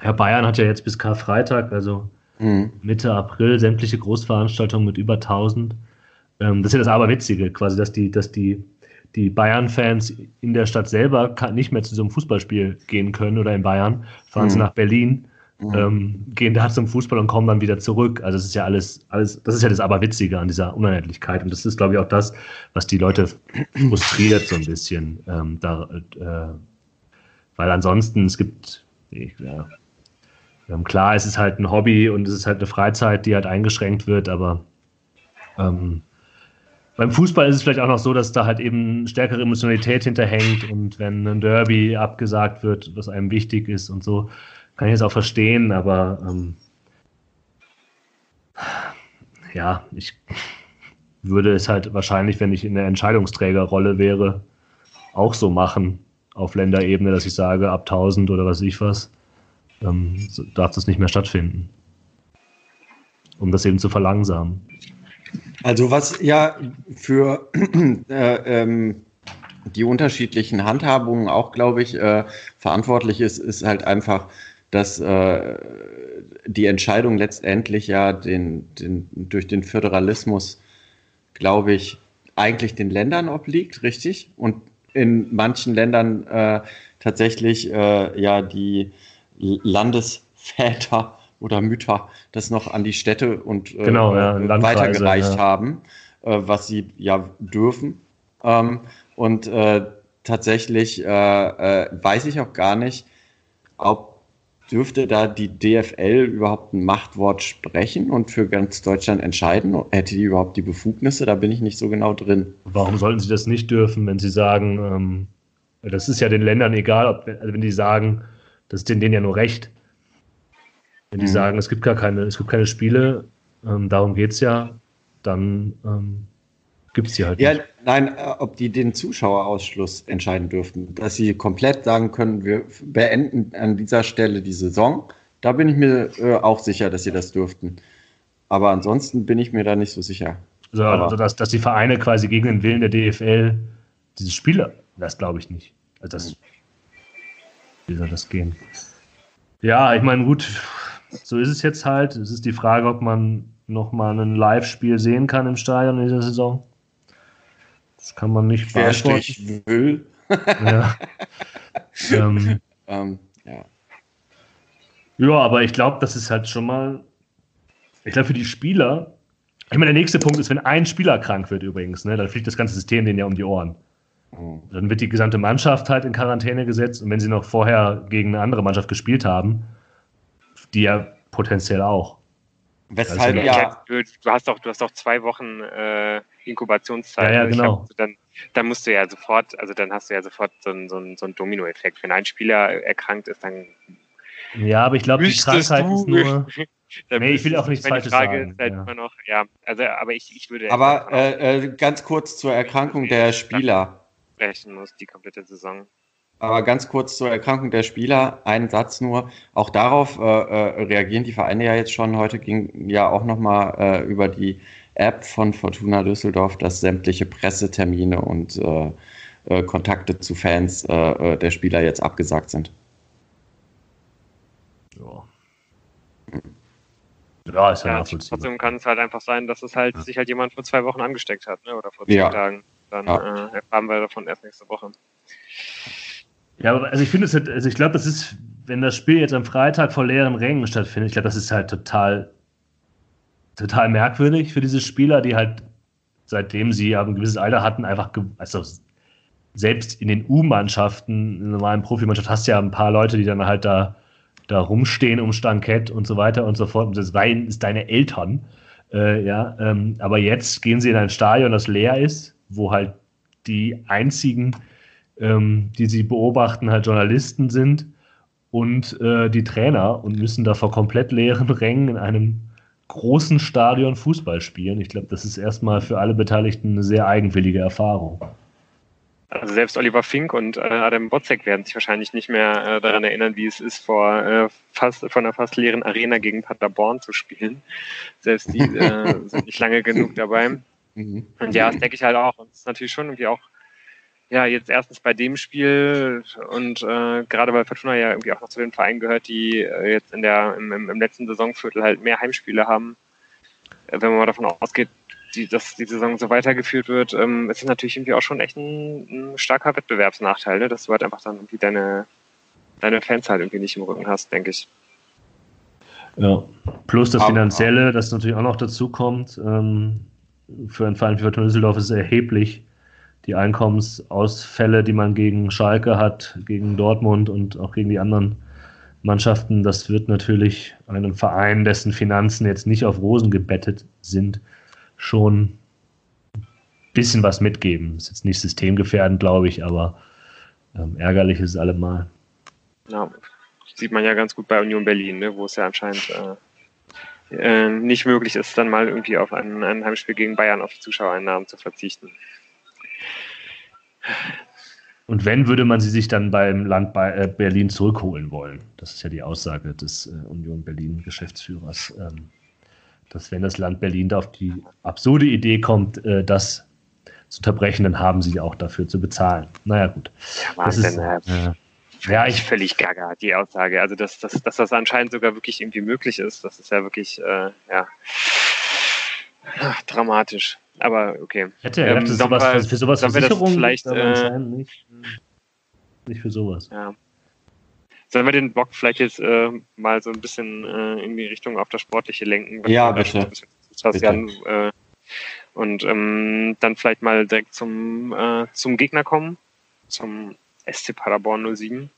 Herr Bayern hat ja jetzt bis Karfreitag, also mhm. Mitte April, sämtliche Großveranstaltungen mit über 1000. Ähm, das ist ja das Aberwitzige, quasi, dass die, dass die die Bayern-Fans in der Stadt selber nicht mehr zu so einem Fußballspiel gehen können oder in Bayern, fahren mhm. sie nach Berlin, mhm. ähm, gehen da zum Fußball und kommen dann wieder zurück. Also es ist ja alles, alles, das ist ja das Aberwitzige an dieser Uneinheitlichkeit. Und das ist, glaube ich, auch das, was die Leute *clears throat* frustriert so ein bisschen. Ähm, da, äh, weil ansonsten, es gibt, ich, ja, ähm, klar, es ist halt ein Hobby und es ist halt eine Freizeit, die halt eingeschränkt wird, aber ähm, beim Fußball ist es vielleicht auch noch so, dass da halt eben stärkere Emotionalität hinterhängt und wenn ein Derby abgesagt wird, was einem wichtig ist und so, kann ich es auch verstehen, aber ähm, ja, ich würde es halt wahrscheinlich, wenn ich in der Entscheidungsträgerrolle wäre, auch so machen auf Länderebene, dass ich sage, ab 1000 oder was ich was, ähm, darf das nicht mehr stattfinden. Um das eben zu verlangsamen. Also was ja für *clears throat* äh, ähm, die unterschiedlichen Handhabungen auch, glaube ich, äh, verantwortlich ist, ist halt einfach, dass äh, die Entscheidung letztendlich ja den, den, durch den Föderalismus, glaube ich, eigentlich den Ländern obliegt, richtig? Und in manchen Ländern äh, tatsächlich äh, ja die Landesväter oder Mütter das noch an die Städte und äh, genau, ja, weitergereicht ja. haben, äh, was sie ja dürfen. Ähm, und äh, tatsächlich äh, äh, weiß ich auch gar nicht, ob dürfte da die DFL überhaupt ein Machtwort sprechen und für ganz Deutschland entscheiden? Hätte die überhaupt die Befugnisse? Da bin ich nicht so genau drin. Warum sollten sie das nicht dürfen, wenn sie sagen, ähm, das ist ja den Ländern egal, ob, also wenn die sagen, das ist denen ja nur recht. Wenn die mhm. sagen, es gibt gar keine, es gibt keine Spiele, ähm, darum geht es ja, dann ähm, gibt es die halt ja, nicht. Nein, äh, ob die den Zuschauerausschluss entscheiden dürften, dass sie komplett sagen können, wir beenden an dieser Stelle die Saison, da bin ich mir äh, auch sicher, dass sie das dürften. Aber ansonsten bin ich mir da nicht so sicher. Also, also dass, dass die Vereine quasi gegen den Willen der DFL diese Spiele, das glaube ich nicht. Also das, wie soll das gehen? Ja, ich meine, gut, so ist es jetzt halt. Es ist die Frage, ob man nochmal ein Live-Spiel sehen kann im Stadion in dieser Saison. Das kann man nicht beantworten. will. ja. *laughs* ähm, ähm, ja. Ja, aber ich glaube, das ist halt schon mal. Ich glaube, für die Spieler. Ich meine, der nächste Punkt ist, wenn ein Spieler krank wird übrigens, ne, dann fliegt das ganze System denen ja um die Ohren. Mhm. Dann wird die gesamte Mannschaft halt in Quarantäne gesetzt und wenn sie noch vorher gegen eine andere Mannschaft gespielt haben, die ja potenziell auch. Weshalb also, ja. Du, du, hast doch, du hast doch zwei Wochen äh, Inkubationszeit. Ja, ja genau. Glaub, dann, dann musst du ja sofort, also dann hast du ja sofort so einen, so einen, so einen Domino-Effekt. Wenn ein Spieler erkrankt ist, dann. Ja, aber ich glaube, die Krankheit du, ist nur. *laughs* nee, ich will auch nichts Falsches Frage sagen. Ist halt ja. immer noch, ja, also, aber ich, ich würde. Aber äh, äh, ganz kurz zur Erkrankung der Spieler. Sprechen muss, die komplette Saison. Aber ganz kurz zur Erkrankung der Spieler, ein Satz nur. Auch darauf äh, äh, reagieren die Vereine ja jetzt schon. Heute ging ja auch nochmal äh, über die App von Fortuna Düsseldorf, dass sämtliche Pressetermine und äh, äh Kontakte zu Fans äh, äh, der Spieler jetzt abgesagt sind. Ja. Ja, ist ja, ja Trotzdem kann es halt einfach sein, dass es halt ja. sich halt jemand vor zwei Wochen angesteckt hat, ne? oder vor zwei ja. Tagen. Dann ja. erfahren wir davon erst nächste Woche. Ja, aber also ich finde es halt, also ich glaube, das ist, wenn das Spiel jetzt am Freitag vor leeren Rängen stattfindet, ich glaube, das ist halt total, total merkwürdig für diese Spieler, die halt, seitdem sie ein gewisses Alter hatten, einfach, also selbst in den U-Mannschaften, in der normalen Profimannschaft, hast du ja ein paar Leute, die dann halt da, da rumstehen um Stankett und so weiter und so fort. Und das Wein ist deine Eltern. Äh, ja, ähm, aber jetzt gehen sie in ein Stadion, das leer ist, wo halt die einzigen ähm, die sie beobachten, halt Journalisten sind und äh, die Trainer und müssen da vor komplett leeren Rängen in einem großen Stadion Fußball spielen. Ich glaube, das ist erstmal für alle Beteiligten eine sehr eigenwillige Erfahrung. Also selbst Oliver Fink und äh, Adam Botzek werden sich wahrscheinlich nicht mehr äh, daran erinnern, wie es ist, vor äh, fast von einer fast leeren Arena gegen Paderborn zu spielen. Selbst die äh, *laughs* sind nicht lange genug dabei. Mhm. Und ja, das denke ich halt auch. Und es ist natürlich schon irgendwie auch, ja, jetzt erstens bei dem Spiel und äh, gerade weil Fortuna ja irgendwie auch noch zu den Vereinen gehört, die äh, jetzt in der im, im letzten Saisonviertel halt mehr Heimspiele haben. Äh, wenn man mal davon ausgeht, die, dass die Saison so weitergeführt wird, ähm, ist es natürlich irgendwie auch schon echt ein, ein starker Wettbewerbsnachteil, ne? dass du halt einfach dann irgendwie deine, deine Fans halt irgendwie nicht im Rücken hast, denke ich. Ja, plus das Finanzielle, das natürlich auch noch dazu kommt. Ähm, für einen Verein wie Fortuna Düsseldorf ist es erheblich. Die Einkommensausfälle, die man gegen Schalke hat, gegen Dortmund und auch gegen die anderen Mannschaften, das wird natürlich einem Verein, dessen Finanzen jetzt nicht auf Rosen gebettet sind, schon ein bisschen was mitgeben. Ist jetzt nicht systemgefährdend, glaube ich, aber ähm, ärgerlich ist es allemal. Ja, sieht man ja ganz gut bei Union Berlin, ne, wo es ja anscheinend äh, äh, nicht möglich ist, dann mal irgendwie auf ein, ein Heimspiel gegen Bayern auf die Zuschauereinnahmen zu verzichten. Und wenn, würde man sie sich dann beim Land äh, Berlin zurückholen wollen? Das ist ja die Aussage des äh, Union Berlin Geschäftsführers. Ähm, dass wenn das Land Berlin da auf die absurde Idee kommt, äh, das zu unterbrechen, dann haben sie auch dafür zu bezahlen. Naja, gut. Ja, das ist äh, ja, ich völlig gaga, die Aussage. Also, dass, dass, dass das anscheinend sogar wirklich irgendwie möglich ist, das ist ja wirklich, äh, ja, Ach, dramatisch. Aber okay. Hätte er ähm, sowas, wir, für, für sowas Versicherung vielleicht äh, nicht, nicht für sowas. Ja. Sollen wir den Bock vielleicht jetzt äh, mal so ein bisschen äh, in die Richtung auf das Sportliche lenken? Ja, bitte. bitte. Jan, äh, und ähm, dann vielleicht mal direkt zum, äh, zum Gegner kommen, zum SC Paderborn 07.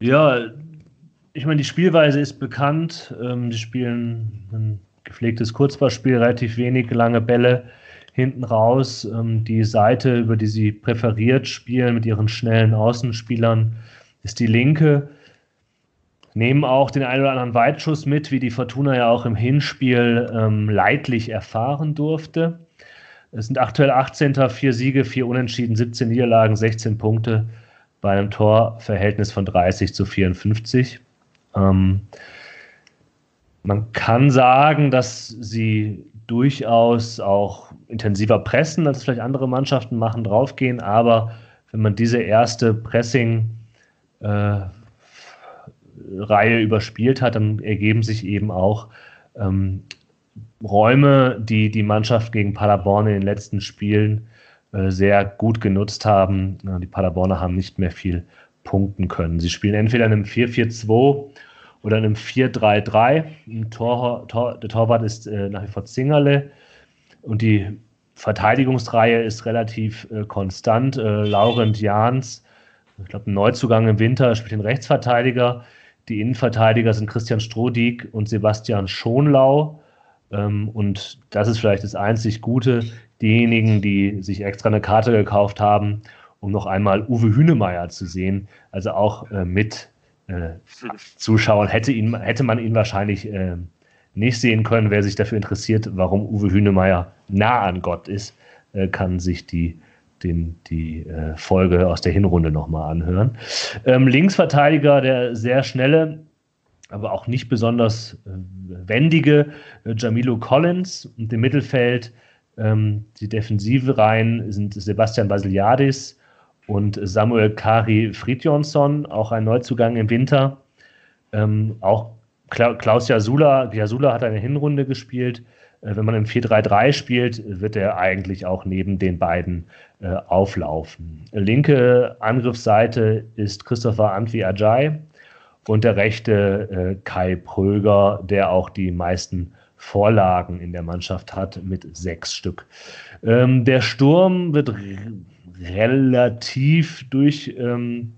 Ja, ich meine, die Spielweise ist bekannt. Ähm, die spielen gepflegtes Kurzballspiel, relativ wenig lange Bälle hinten raus. Ähm, die Seite, über die sie präferiert spielen mit ihren schnellen Außenspielern, ist die linke. Nehmen auch den einen oder anderen Weitschuss mit, wie die Fortuna ja auch im Hinspiel ähm, leidlich erfahren durfte. Es sind aktuell 18. vier Siege, vier Unentschieden, 17 Niederlagen, 16 Punkte bei einem Torverhältnis von 30 zu 54. Ähm, man kann sagen, dass sie durchaus auch intensiver pressen, als vielleicht andere Mannschaften machen, draufgehen, aber wenn man diese erste Pressing äh, überspielt hat, dann ergeben sich eben auch ähm, Räume, die die Mannschaft gegen Paderborn in den letzten Spielen äh, sehr gut genutzt haben. Die Paderborner haben nicht mehr viel punkten können. Sie spielen entweder in einem 4-4-2 oder in einem 4-3-3. Tor, Tor, der Torwart ist äh, nach wie vor Zingerle und die Verteidigungsreihe ist relativ äh, konstant. Äh, Laurent Jans ich glaube, ein Neuzugang im Winter, spielt den Rechtsverteidiger. Die Innenverteidiger sind Christian Strodig und Sebastian Schonlau. Ähm, und das ist vielleicht das einzig Gute. Diejenigen, die sich extra eine Karte gekauft haben, um noch einmal Uwe Hünemeyer zu sehen, also auch äh, mit äh, hätte, ihn, hätte man ihn wahrscheinlich äh, nicht sehen können. Wer sich dafür interessiert, warum Uwe Hünemeyer nah an Gott ist, äh, kann sich die den, die äh, Folge aus der Hinrunde nochmal anhören. Ähm, Linksverteidiger, der sehr schnelle, aber auch nicht besonders äh, wendige äh, Jamilo Collins und im Mittelfeld ähm, die defensive Reihen sind Sebastian Basiliadis und Samuel Kari Fridjonsson, auch ein Neuzugang im Winter. Ähm, auch Klaus Jasula, Jasula hat eine Hinrunde gespielt. Äh, wenn man im 4-3-3 spielt, wird er eigentlich auch neben den beiden äh, auflaufen. Linke Angriffsseite ist Christopher Antwi Ajay und der rechte äh, Kai Pröger, der auch die meisten Vorlagen in der Mannschaft hat, mit sechs Stück. Ähm, der Sturm wird relativ durch, ähm,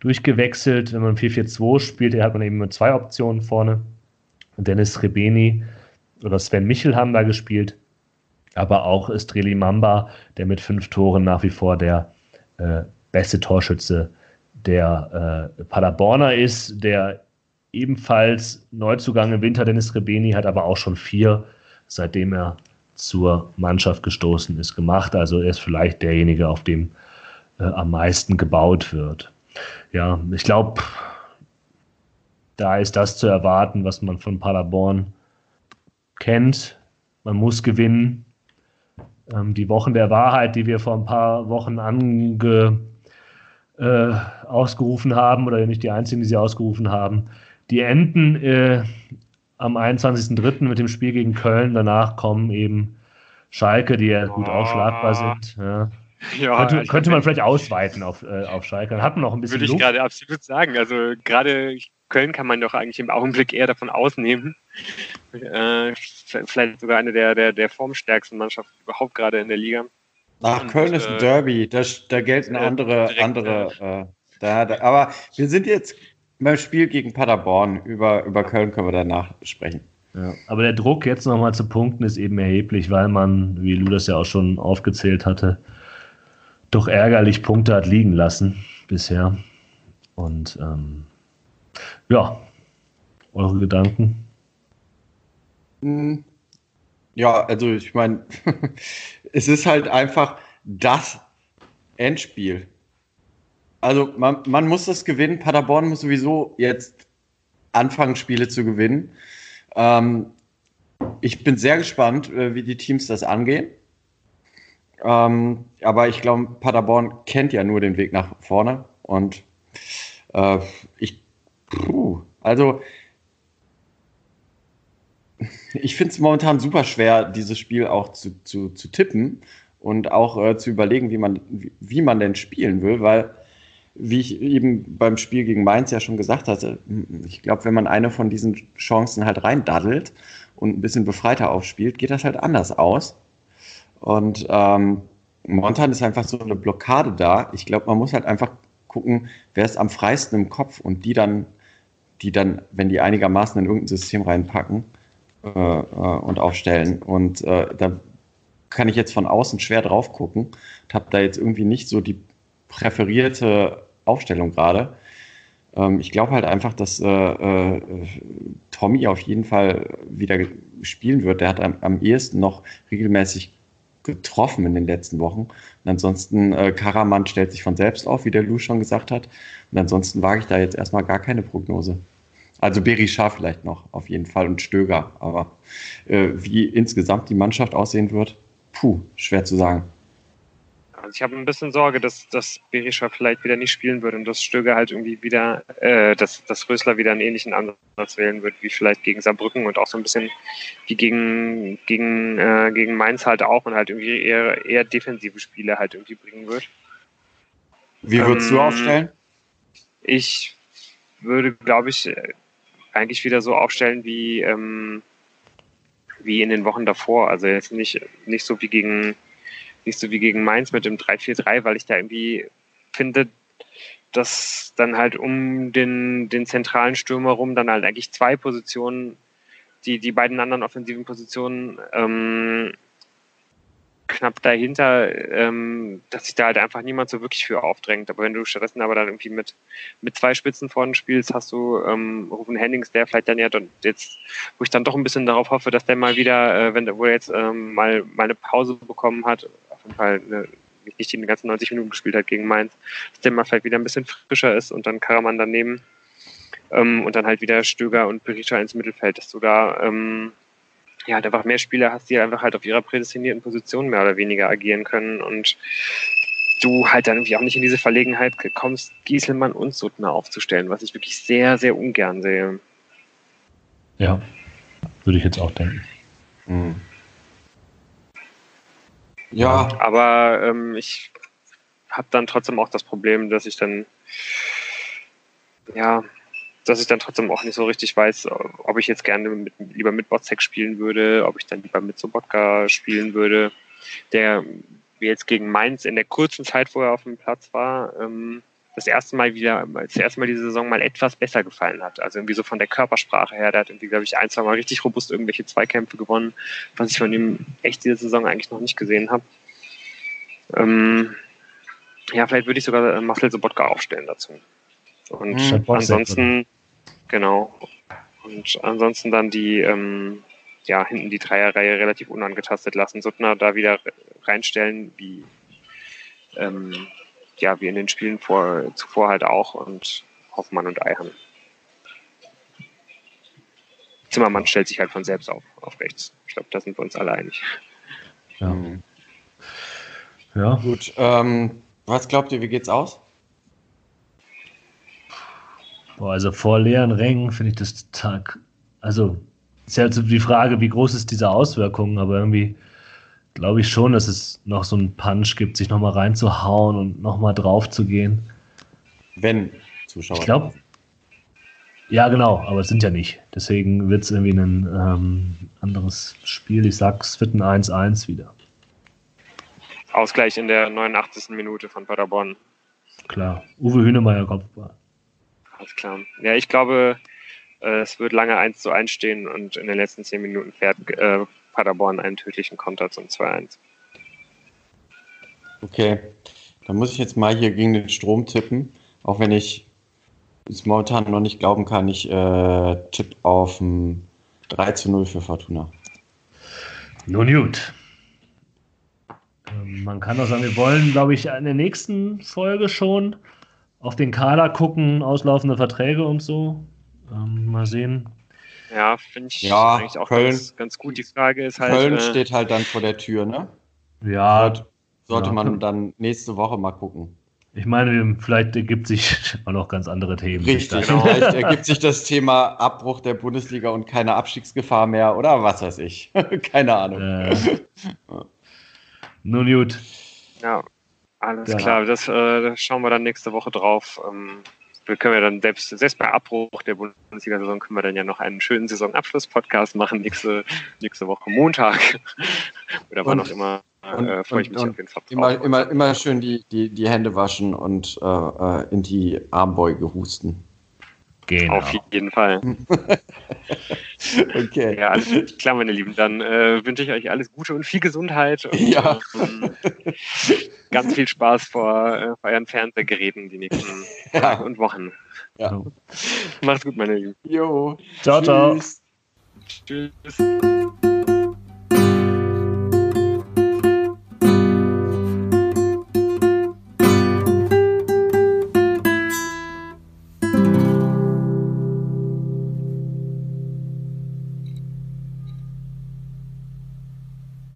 durchgewechselt. Wenn man 4-4-2 spielt, hat man eben zwei Optionen vorne. Dennis Rebeni oder Sven Michel haben da gespielt, aber auch Streli Mamba, der mit fünf Toren nach wie vor der äh, beste Torschütze der äh, Paderborner ist, der ebenfalls Neuzugang im Winter Dennis Rebeni hat, aber auch schon vier, seitdem er zur Mannschaft gestoßen ist, gemacht. Also er ist vielleicht derjenige, auf dem äh, am meisten gebaut wird. Ja, ich glaube, da ist das zu erwarten, was man von Paderborn kennt. Man muss gewinnen. Ähm, die Wochen der Wahrheit, die wir vor ein paar Wochen ange, äh, ausgerufen haben, oder nicht die einzigen, die sie ausgerufen haben, die enden äh, am 21.03. mit dem Spiel gegen Köln. Danach kommen eben Schalke, die ja gut aufschlagbar sind. Ja. Ja, könnte, könnte man vielleicht ausweiten auf, äh, auf Schalke. Dann hat man noch ein bisschen Würde ich gerade absolut sagen. Also gerade Köln kann man doch eigentlich im Augenblick eher davon ausnehmen. Äh, vielleicht sogar eine der, der, der formstärksten Mannschaften überhaupt gerade in der Liga. Ach, Köln ist ein äh, Derby. Da, da gelten andere, direkt, andere äh, da, da, aber wir sind jetzt beim Spiel gegen Paderborn. Über, über Köln können wir danach sprechen. Ja, aber der Druck jetzt nochmal zu punkten ist eben erheblich, weil man, wie Lu das ja auch schon aufgezählt hatte, doch ärgerlich Punkte hat liegen lassen bisher. Und ähm, ja, eure Gedanken? Hm. Ja, also ich meine, *laughs* es ist halt einfach das Endspiel. Also man, man muss das gewinnen. Paderborn muss sowieso jetzt anfangen, Spiele zu gewinnen. Ähm, ich bin sehr gespannt, äh, wie die Teams das angehen. Ähm, aber ich glaube, Paderborn kennt ja nur den Weg nach vorne. Und äh, ich, puh, also ich finde es momentan super schwer, dieses Spiel auch zu, zu, zu tippen und auch äh, zu überlegen, wie man, wie, wie man denn spielen will, weil wie ich eben beim Spiel gegen Mainz ja schon gesagt hatte, ich glaube, wenn man eine von diesen Chancen halt reindaddelt und ein bisschen befreiter aufspielt, geht das halt anders aus. Und ähm, momentan ist einfach so eine Blockade da. Ich glaube, man muss halt einfach gucken, wer ist am freisten im Kopf und die dann, die dann, wenn die einigermaßen in irgendein System reinpacken äh, äh, und aufstellen. Und äh, da kann ich jetzt von außen schwer drauf gucken und habe da jetzt irgendwie nicht so die präferierte Aufstellung gerade. Ähm, ich glaube halt einfach, dass äh, äh, Tommy auf jeden Fall wieder spielen wird. Der hat am, am ehesten noch regelmäßig getroffen in den letzten Wochen. Und ansonsten, äh, Karaman stellt sich von selbst auf, wie der Lou schon gesagt hat. Und ansonsten wage ich da jetzt erstmal gar keine Prognose. Also Berisha vielleicht noch, auf jeden Fall, und Stöger. Aber äh, wie insgesamt die Mannschaft aussehen wird, puh, schwer zu sagen. Also ich habe ein bisschen Sorge, dass, dass Berisha vielleicht wieder nicht spielen wird und dass Stöger halt irgendwie wieder, äh, dass, dass Rösler wieder einen ähnlichen Ansatz wählen wird, wie vielleicht gegen Saarbrücken und auch so ein bisschen wie gegen, gegen, äh, gegen Mainz halt auch und halt irgendwie eher, eher defensive Spiele halt irgendwie bringen wird. Wie würdest ähm, du aufstellen? Ich würde, glaube ich, eigentlich wieder so aufstellen wie, ähm, wie in den Wochen davor. Also jetzt nicht, nicht so wie gegen nicht so wie gegen Mainz mit dem 3-4-3, weil ich da irgendwie finde, dass dann halt um den, den zentralen Stürmer rum dann halt eigentlich zwei Positionen, die, die beiden anderen offensiven Positionen ähm, knapp dahinter, ähm, dass sich da halt einfach niemand so wirklich für aufdrängt. Aber wenn du stattdessen aber dann irgendwie mit, mit zwei Spitzen vorne spielst, hast du ähm, Rufen Hennings, der vielleicht dann ja dann jetzt, wo ich dann doch ein bisschen darauf hoffe, dass der mal wieder, äh, wenn wo er jetzt ähm, mal, mal eine Pause bekommen hat, jeden Fall eine, nicht die ganzen 90 Minuten gespielt hat gegen Mainz, dass der mal vielleicht wieder ein bisschen frischer ist und dann Karaman daneben ähm, und dann halt wieder Stöger und Berisha ins Mittelfeld, dass du da ähm, ja, halt einfach mehr Spieler hast, die einfach halt auf ihrer prädestinierten Position mehr oder weniger agieren können und du halt dann irgendwie auch nicht in diese Verlegenheit kommst, Gieselmann und Suttner aufzustellen, was ich wirklich sehr, sehr ungern sehe. Ja, würde ich jetzt auch denken. Mhm. Ja. Aber ähm, ich habe dann trotzdem auch das Problem, dass ich dann ja dass ich dann trotzdem auch nicht so richtig weiß, ob ich jetzt gerne mit, lieber mit Botzek spielen würde, ob ich dann lieber mit Sobotka spielen würde, der jetzt gegen Mainz in der kurzen Zeit, wo er auf dem Platz war, ähm, das erste Mal wieder, das erste Mal diese Saison mal etwas besser gefallen hat. Also irgendwie so von der Körpersprache her, der hat irgendwie, glaube ich, ein, zwei Mal richtig robust irgendwelche Zweikämpfe gewonnen, was ich von ihm echt diese Saison eigentlich noch nicht gesehen habe. Ähm, ja, vielleicht würde ich sogar Marcel Sobotka aufstellen dazu. Und mhm, ansonsten, Genau. Und ansonsten dann die, ähm, ja, hinten die Dreierreihe relativ unangetastet lassen. Suttner da wieder reinstellen, wie, ähm, ja, wie in den Spielen vor, zuvor halt auch und Hoffmann und Eihan. Zimmermann stellt sich halt von selbst auf, auf rechts. Ich glaube, da sind wir uns alle einig. Ja. Mhm. Ja. Gut, ähm, was glaubt ihr, wie geht's aus? Boah, also vor leeren Rängen finde ich das Tag. Also, ist ja also die Frage, wie groß ist diese Auswirkung, aber irgendwie glaube ich schon, dass es noch so einen Punch gibt, sich nochmal reinzuhauen und nochmal drauf zu gehen. Wenn Zuschauer. Ich glaube, ja, genau, aber es sind ja nicht. Deswegen wird es irgendwie ein ähm, anderes Spiel. Ich sag, es wird ein 1-1 wieder. Ausgleich in der 89. Minute von Paderborn. Klar. Uwe Hünemeyer Kopfball. Alles klar. Ja, ich glaube, äh, es wird lange 1 zu 1 stehen und in den letzten 10 Minuten fährt äh, Paderborn einen tödlichen Konter zum 2-1. Okay, dann muss ich jetzt mal hier gegen den Strom tippen, auch wenn ich es momentan noch nicht glauben kann. Ich äh, tippe auf ein 3 zu 0 für Fortuna. Nun gut. Ähm, Man kann auch sagen, wir wollen, glaube ich, in der nächsten Folge schon auf den Kader gucken, auslaufende Verträge und so. Ähm, mal sehen. Ja, finde ich Ja, eigentlich auch Köln- ganz, ganz gut. Die Frage ist halt. Köln äh, steht halt dann vor der Tür, ne? Ja, Sollte, sollte ja. man dann nächste Woche mal gucken. ich meine, vielleicht ergibt sich *laughs* auch noch ganz andere Themen. Richtig. Genau. vielleicht *laughs* ergibt sich das Thema Abbruch der Bundesliga und keine Abstiegsgefahr mehr oder was weiß ich. *laughs* keine Ahnung. Äh, nun gut. Ja, alles Ja. klar. Das, äh, schauen wir dann nächste Woche drauf. Ähm, wir können ja dann selbst, selbst bei Abbruch der Bundesliga-Saison können wir dann ja noch einen schönen Saisonabschluss-Podcast machen nächste, nächste Woche Montag. *laughs* Oder wann Und- auch immer. und- äh, freue ich und- mich und auf jeden Fall. Immer, immer, immer schön die, die, die Hände waschen und äh, äh, in die Armbeuge husten. Genau. Auf jeden Fall. *laughs* Okay. Ja, alles klar, meine Lieben. Dann äh, wünsche ich euch alles Gute und viel Gesundheit und Ja. ähm, *laughs* ganz viel Spaß vor, äh, vor euren Fernsehgeräten die nächsten *laughs* Ja. Tage und Wochen. Ja. Macht's gut, meine Lieben. Jo. Ciao, ciao. Tschüss. Tschüss.